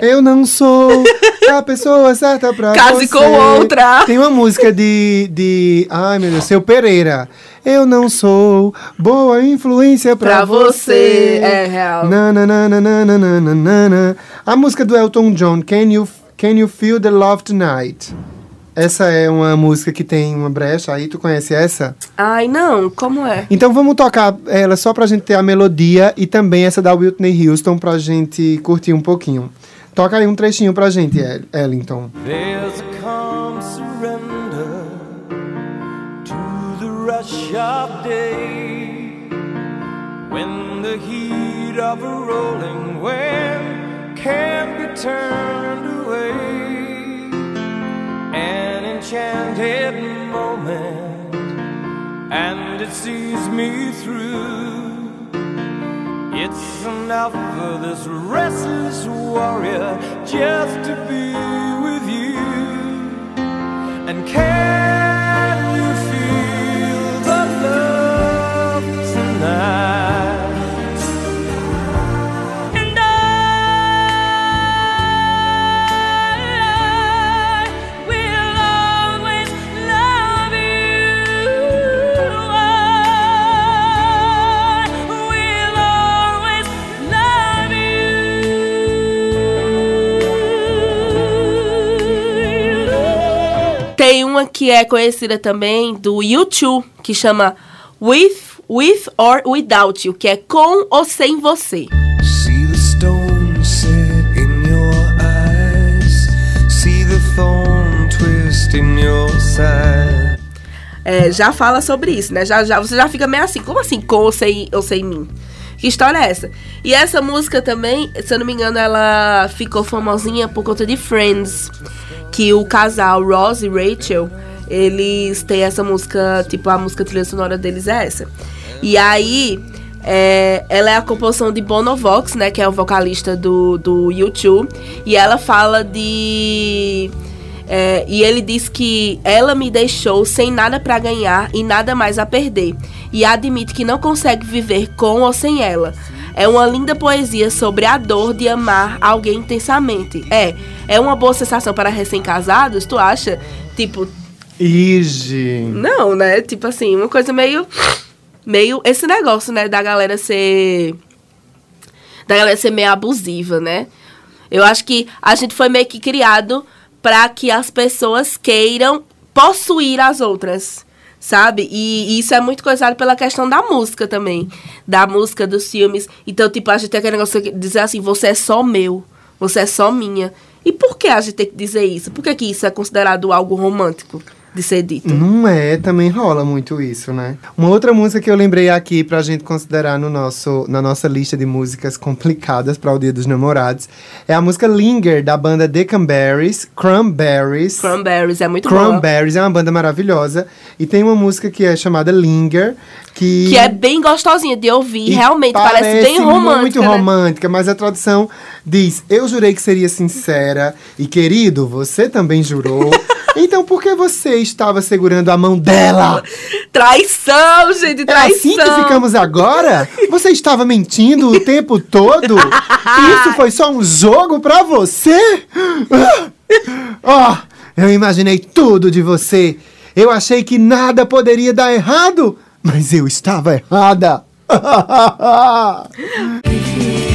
Eu não sou a pessoa certa Case você. com outra. Tem uma música de, de. Ai, meu Deus, seu Pereira. Eu não sou boa influência pra, pra você. você. É real. Na, na, na, na, na, na, na, na, A música do Elton John, Can You, Can you Feel the Love Tonight? Essa é uma música que tem uma brecha aí, tu conhece essa? Ai, não, como é? Então vamos tocar ela só pra gente ter a melodia e também essa da Whitney Houston pra gente curtir um pouquinho. Toca aí um trechinho pra gente, Ellington. There's of day when the heat of a rolling wave Can't be turned away. An enchanted moment, and it sees me through. It's enough for this restless warrior just to be with you. And can Tem uma que é conhecida também do YouTube, que chama With With or Without You, que é com ou sem você. See the stone set in your eyes. See the thorn twist in your side. É, já fala sobre isso, né? Já, já, você já fica meio assim, como assim com ou sem, ou sem mim? Que história é essa? E essa música também, se eu não me engano, ela ficou famosinha por conta de Friends. Que o casal Ross e Rachel, eles têm essa música, tipo, a música trilha sonora deles é essa. E aí, é, ela é a composição de Bono Vox, né? Que é o vocalista do, do YouTube. E ela fala de. é, e ele diz que ela me deixou sem nada pra ganhar e nada mais a perder. E admite que não consegue viver com ou sem ela. É uma linda poesia sobre a dor de amar alguém intensamente. É, é uma boa sensação para recém-casados, tu acha? Tipo, Ige. não, né? Tipo assim, uma coisa meio. Meio. Esse negócio, né? Da galera ser. Da galera ser meio abusiva, né? Eu acho que a gente foi meio que criado pra que as pessoas queiram possuir as outras. Sabe? E, e isso é muito coisado pela questão da música também. Da música, dos filmes. Então, tipo, a gente tem aquele negócio de dizer assim: você é só meu. Você é só minha. E por que a gente tem que dizer isso? Por que, que isso é considerado algo romântico de ser dito? Não é, também rola muito isso, né? Uma outra música que eu lembrei aqui pra gente considerar no nosso, na nossa lista de músicas complicadas para o Dia dos Namorados é a música Linger, da banda The Cranberries. Cranberries. Cranberries é muito boa. Cranberries é uma banda maravilhosa. E tem uma música que é chamada Linger, que... Que é bem gostosinha de ouvir, E realmente parece, bem romântica. muito né? romântica, mas a tradução diz: Eu jurei que seria sincera, e querido, você também jurou. Então por que você estava segurando a mão dela? Traição, gente, É traição. assim que ficamos agora? Você estava mentindo o tempo todo? Isso foi só um jogo pra você? Ó, eu imaginei tudo de você. Eu achei que nada poderia dar errado, mas eu estava errada.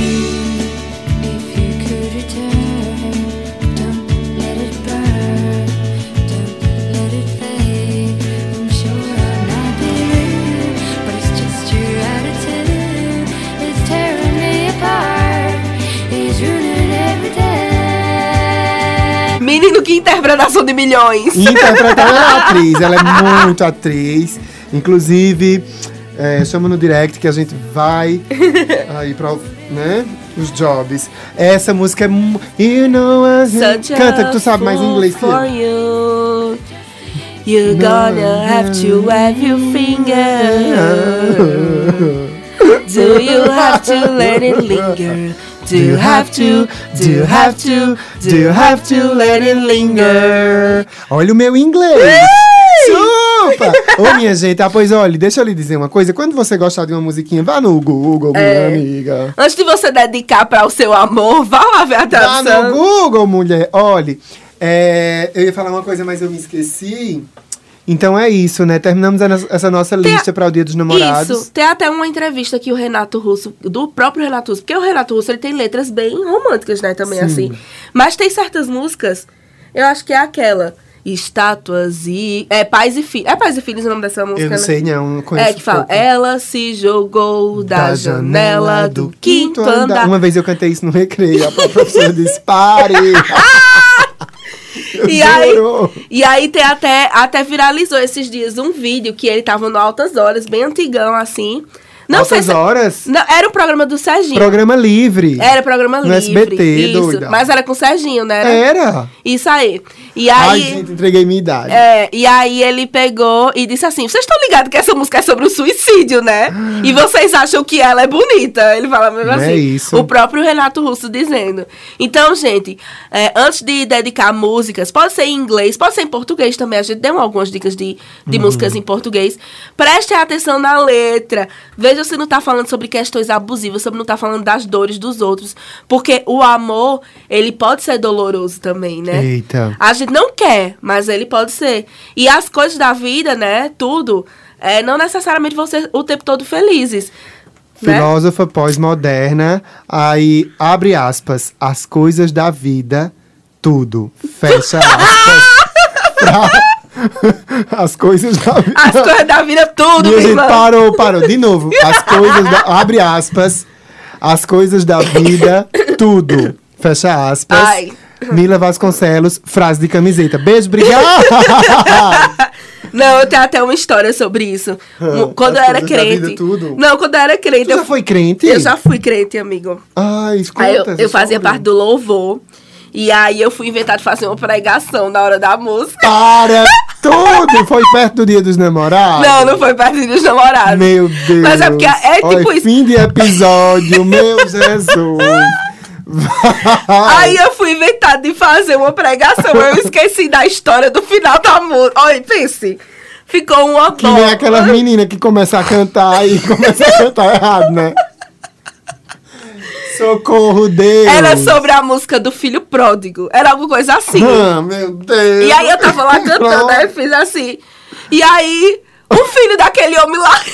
Menino, que interpretação de milhões. Interpretando ela é atriz, ela é muito atriz. Inclusive, é, chama no direct que a gente vai aí pra né, os jobs. Essa música é. You know as Canta, que tu sabe mais inglês que for eu. you. You're gonna have to wave your finger. Do you have to let it linger? Do you have to? Do you have to? Do you have to let it linger? Olha o meu inglês! Chupa! Ô, minha gente, ah, pois olha, deixa eu lhe dizer uma coisa. Quando você gostar de uma musiquinha, vá no Google, minha É. amiga. Antes de você dedicar para o seu amor, vá lá ver a Vá tradução. no Google, mulher. Olhe, é, eu ia falar uma coisa, mas eu me esqueci. Então é isso, né? Terminamos no- essa nossa lista para o Dia dos Namorados. Isso, tem até uma entrevista que o Renato Russo, do próprio Renato Russo, porque o Renato Russo ele tem letras bem românticas, né, também Sim. assim. Mas tem certas músicas, eu acho que é aquela Estátuas e é Pais e Filhos. É Pais e Filhos o nome dessa música, Eu não né? sei, não. não conheço É que fala, pouco. ela se jogou da, janela do quinto andar. Uma vez eu cantei isso no recreio. A professora disse: pare! E aí, e aí tem até, até viralizou esses dias um vídeo que ele tava no Altas Horas, bem antigão assim. Não sei Altas se. horas? Não, era um programa do Serginho. Programa livre. Era programa No livre. SBT, isso. doida. Mas era com o Serginho, né? Era? Isso aí. E Ai, aí. gente, entreguei minha idade. É, e aí ele pegou e disse assim: Vocês estão ligados que essa música é sobre o suicídio, né? E vocês acham que ela é bonita? Ele fala mesmo Não assim. é isso. O próprio Renato Russo dizendo. Então, gente, é, antes de dedicar músicas, pode ser em inglês, pode ser em português também. A gente deu algumas dicas de, de Uhum. músicas em português. Preste atenção na letra. Veja se não tá falando sobre questões abusivas, se não tá falando das dores dos outros. Porque o amor, ele pode ser doloroso também, né? Eita. A gente não quer, mas ele pode ser. E as coisas da vida, né? Tudo, é, não necessariamente vão ser o tempo todo felizes. Né? Filósofa pós-moderna, aí abre aspas, as coisas da vida, tudo. Fecha aspas. pra As coisas da vida. As coisas da vida, tudo, Minha gente, parou, parou. De novo. As coisas da. Abre aspas. As coisas da vida, tudo. Fecha aspas. Ai. Mila Vasconcelos, frase de camiseta. Beijo, obrigado! Não, eu tenho até uma história sobre isso. Ah, quando eu era vida, crente. tudo? Não, quando eu era crente. Tu eu já foi crente? Eu já fui crente, amigo. Ai, escuta. Aí eu, eu fazia parte do louvor. E aí eu fui inventar de fazer uma pregação na hora da música. Para tudo! Foi perto do dia dos namorados? Não, não foi perto dos namorados. Meu Deus. Mas é porque é tipo Olha, isso. fim de episódio, meu Jesus. Aí eu fui inventar de fazer uma pregação. Eu esqueci da história do final da música. Olha, pense. Ficou uma Que nem aquelas meninas que começam a cantar e começam a cantar errado, né? Socorro, Deus. Era sobre a música do filho pródigo. Era alguma coisa assim. Ah, meu Deus. E aí eu tava lá cantando, aí eu fiz assim. E aí, o filho daquele homem lá.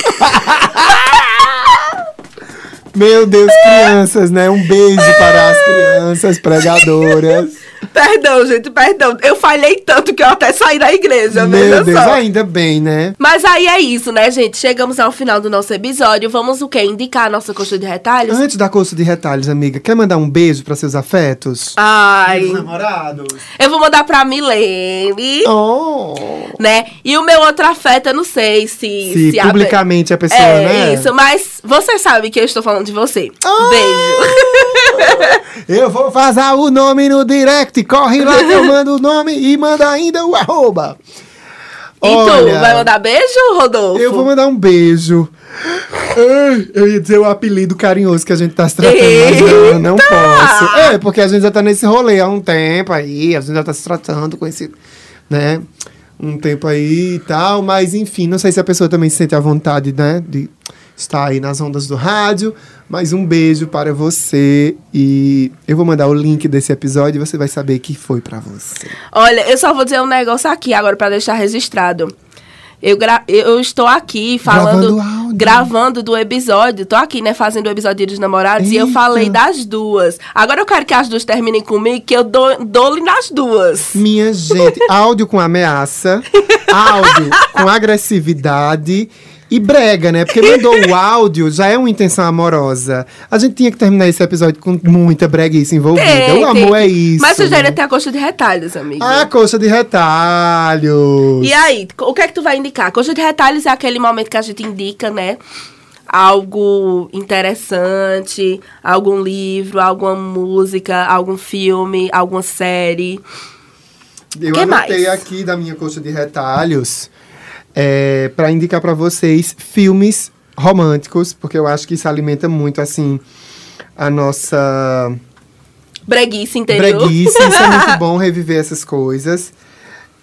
Meu Deus, crianças, né? Um beijo para as crianças pregadoras. Perdão, gente, perdão. Eu falhei tanto que eu até saí da igreja, Meu Deus, só. ainda bem, né? Mas aí é isso, né, gente? Chegamos ao final do nosso episódio. Vamos o quê? Indicar a nossa coxa de retalhos? Antes da coxa de retalhos, amiga, quer mandar um beijo para seus afetos? Ai. namorados. Eu vou mandar pra Milene, Oh. né? E o meu outro afeto, eu não sei se... Se a- publicamente a pessoa, é, né? isso. Mas você sabe que eu estou falando de você. Ah! Beijo. Eu vou vazar o nome no direct. Corre lá que eu mando o nome e manda ainda o arroba. E Olha, tu, vai mandar beijo, Rodolfo? Eu vou mandar um beijo. Eu ia dizer o apelido carinhoso que a gente tá se tratando, mas não, não Eita! posso. É, porque a gente já tá nesse rolê há um tempo aí, a gente já tá se tratando com esse, né? Um tempo aí e tal, mas enfim, não sei se a pessoa também se sente à vontade, né? De estar aí nas ondas do rádio. Mas um beijo para você e eu vou mandar o link desse episódio e você vai saber que foi pra você. Olha, eu só vou dizer um negócio aqui agora pra deixar registrado. Eu, gra- eu estou aqui falando, Gravando gravando do episódio. Tô aqui, né, fazendo o episódio dos namorados e eu Eita. falei das duas. Agora eu quero que as duas terminem comigo, que eu dou- dou-lhe nas duas. Minha gente, áudio com ameaça, áudio com agressividade e brega, né? Porque mandou o áudio, já é uma intenção amorosa. A gente tinha que terminar esse episódio com muita breguice envolvida. Tem, o amor tem. é isso. Mas você já né? a coxa de retalhos, amigo. A coxa de retalhos. E aí, o que é que tu vai indicar? Coxa de retalhos é aquele momento que a gente indica, né? Algo interessante, algum livro, alguma música, algum filme, alguma série. Eu que anotei mais? aqui da minha coxa de retalhos é, para indicar para vocês filmes românticos, porque eu acho que isso alimenta muito, assim, a nossa Breguice, entendeu? Breguice, isso é muito bom reviver essas coisas.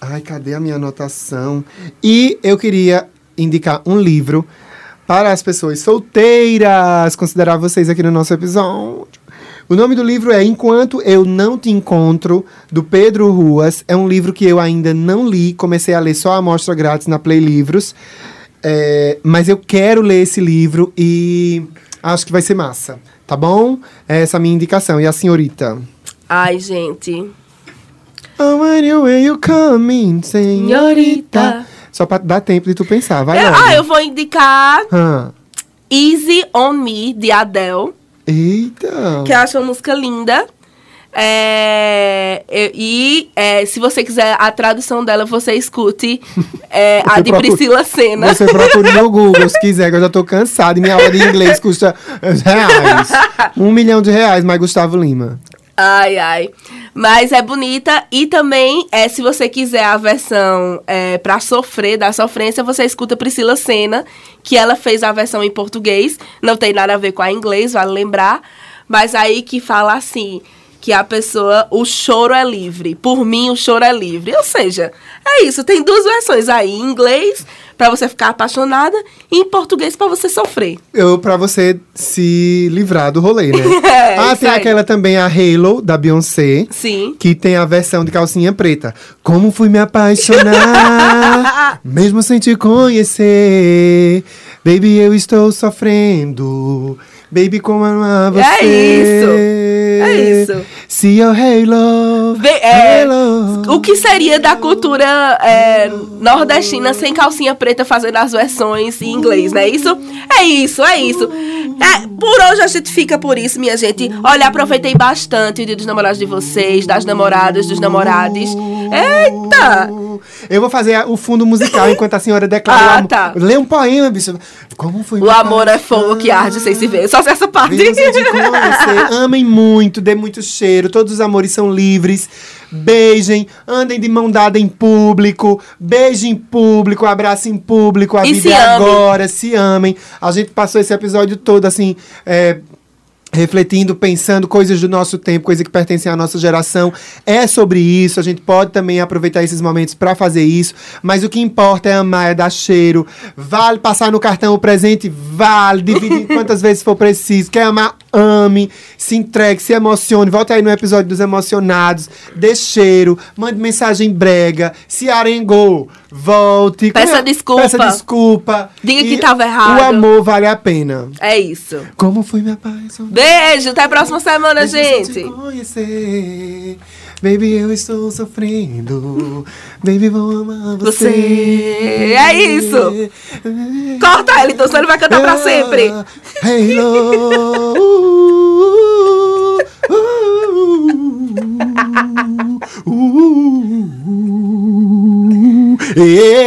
Ai, cadê a minha anotação? E eu queria indicar um livro para as pessoas solteiras, considerar vocês aqui no nosso episódio. O nome do livro é Enquanto Eu Não Te Encontro, do Pedro Ruas. É um livro que eu ainda não li, comecei a ler só a amostra grátis na Play Livros. É, mas eu quero ler esse livro e acho que vai ser massa, tá bom? É essa a minha indicação. E a senhorita? Ai, gente. Oh, when you, coming, senhorita. Só pra dar tempo de tu pensar, vai Eu- logo. ah, eu vou indicar Ah, Easy on Me, de Adele, Eita. que eu acho uma música linda. É, e é, se você quiser a tradução dela, você escute é, a de procura- Priscila Senna. Você procura no Google se quiser, que eu já tô cansado. E minha aula de inglês custa reais. Um milhão de reais, mais Gustavo Lima. Ai, ai. Mas é bonita. E também, é, se você quiser a versão é, pra sofrer, da sofrência, você escuta Priscila Senna, que ela fez a versão em português. Não tem nada a ver com a inglês, vale lembrar. Mas aí que fala assim, que a pessoa, o choro é livre. Por mim, o choro é livre. Ou seja, é isso. Tem duas versões aí. Em inglês, pra você ficar apaixonada. E em português, pra você sofrer. Eu, pra você se livrar do rolê, né? É, ah, tem aí. aquela também, a Halo, da Beyoncé. Sim. Que tem a versão de calcinha preta. Como fui me apaixonar, mesmo sem te conhecer. Baby, eu estou sofrendo. Baby, como amar você. É isso. É isso. See your halo. É, halo. O que seria da cultura é, nordestina sem calcinha preta fazendo as versões em inglês, não é isso? É isso, é isso. É, por hoje a gente fica por isso, minha gente. Olha, aproveitei bastante o dia dos namorados de vocês, das namoradas, dos namorados. Eita! Eu vou fazer o fundo musical enquanto a senhora declara Ah, o amor. tá. Lê um poema, bicho. Como foi O amor é paixão? fogo que arde sem se ver. Só se essa parte. De conhecer. Amem muito, dê muito cheiro. Todos os amores são livres. Beijem, andem de mão dada em público. Beijem em público, abracem em público. A E vida se é agora, se amem. A gente passou esse episódio todo assim. é, refletindo, pensando coisas do nosso tempo, coisas que pertencem à nossa geração. É sobre isso, a gente pode também aproveitar esses momentos para fazer isso, mas o que importa é amar, é dar cheiro. Vale passar no cartão o presente? Vale, divide quantas vezes for preciso. Quer amar? Ame, se entregue, se emocione. Volta aí no episódio dos emocionados. Dê cheiro, mande mensagem brega, se arengou, volte. Peça é? desculpa. Peça desculpa. Diga que E tava errado. O amor vale a pena. É isso. Como foi minha paz? Beijo, até a próxima semana, te gente. conhecer. Baby, eu estou sofrendo. Baby, vou amar você. Você. É isso. Corta ele, então senão ele vai cantar pra sempre. Hello. Uh, uh, uh, uh, uh, uh. Yeah.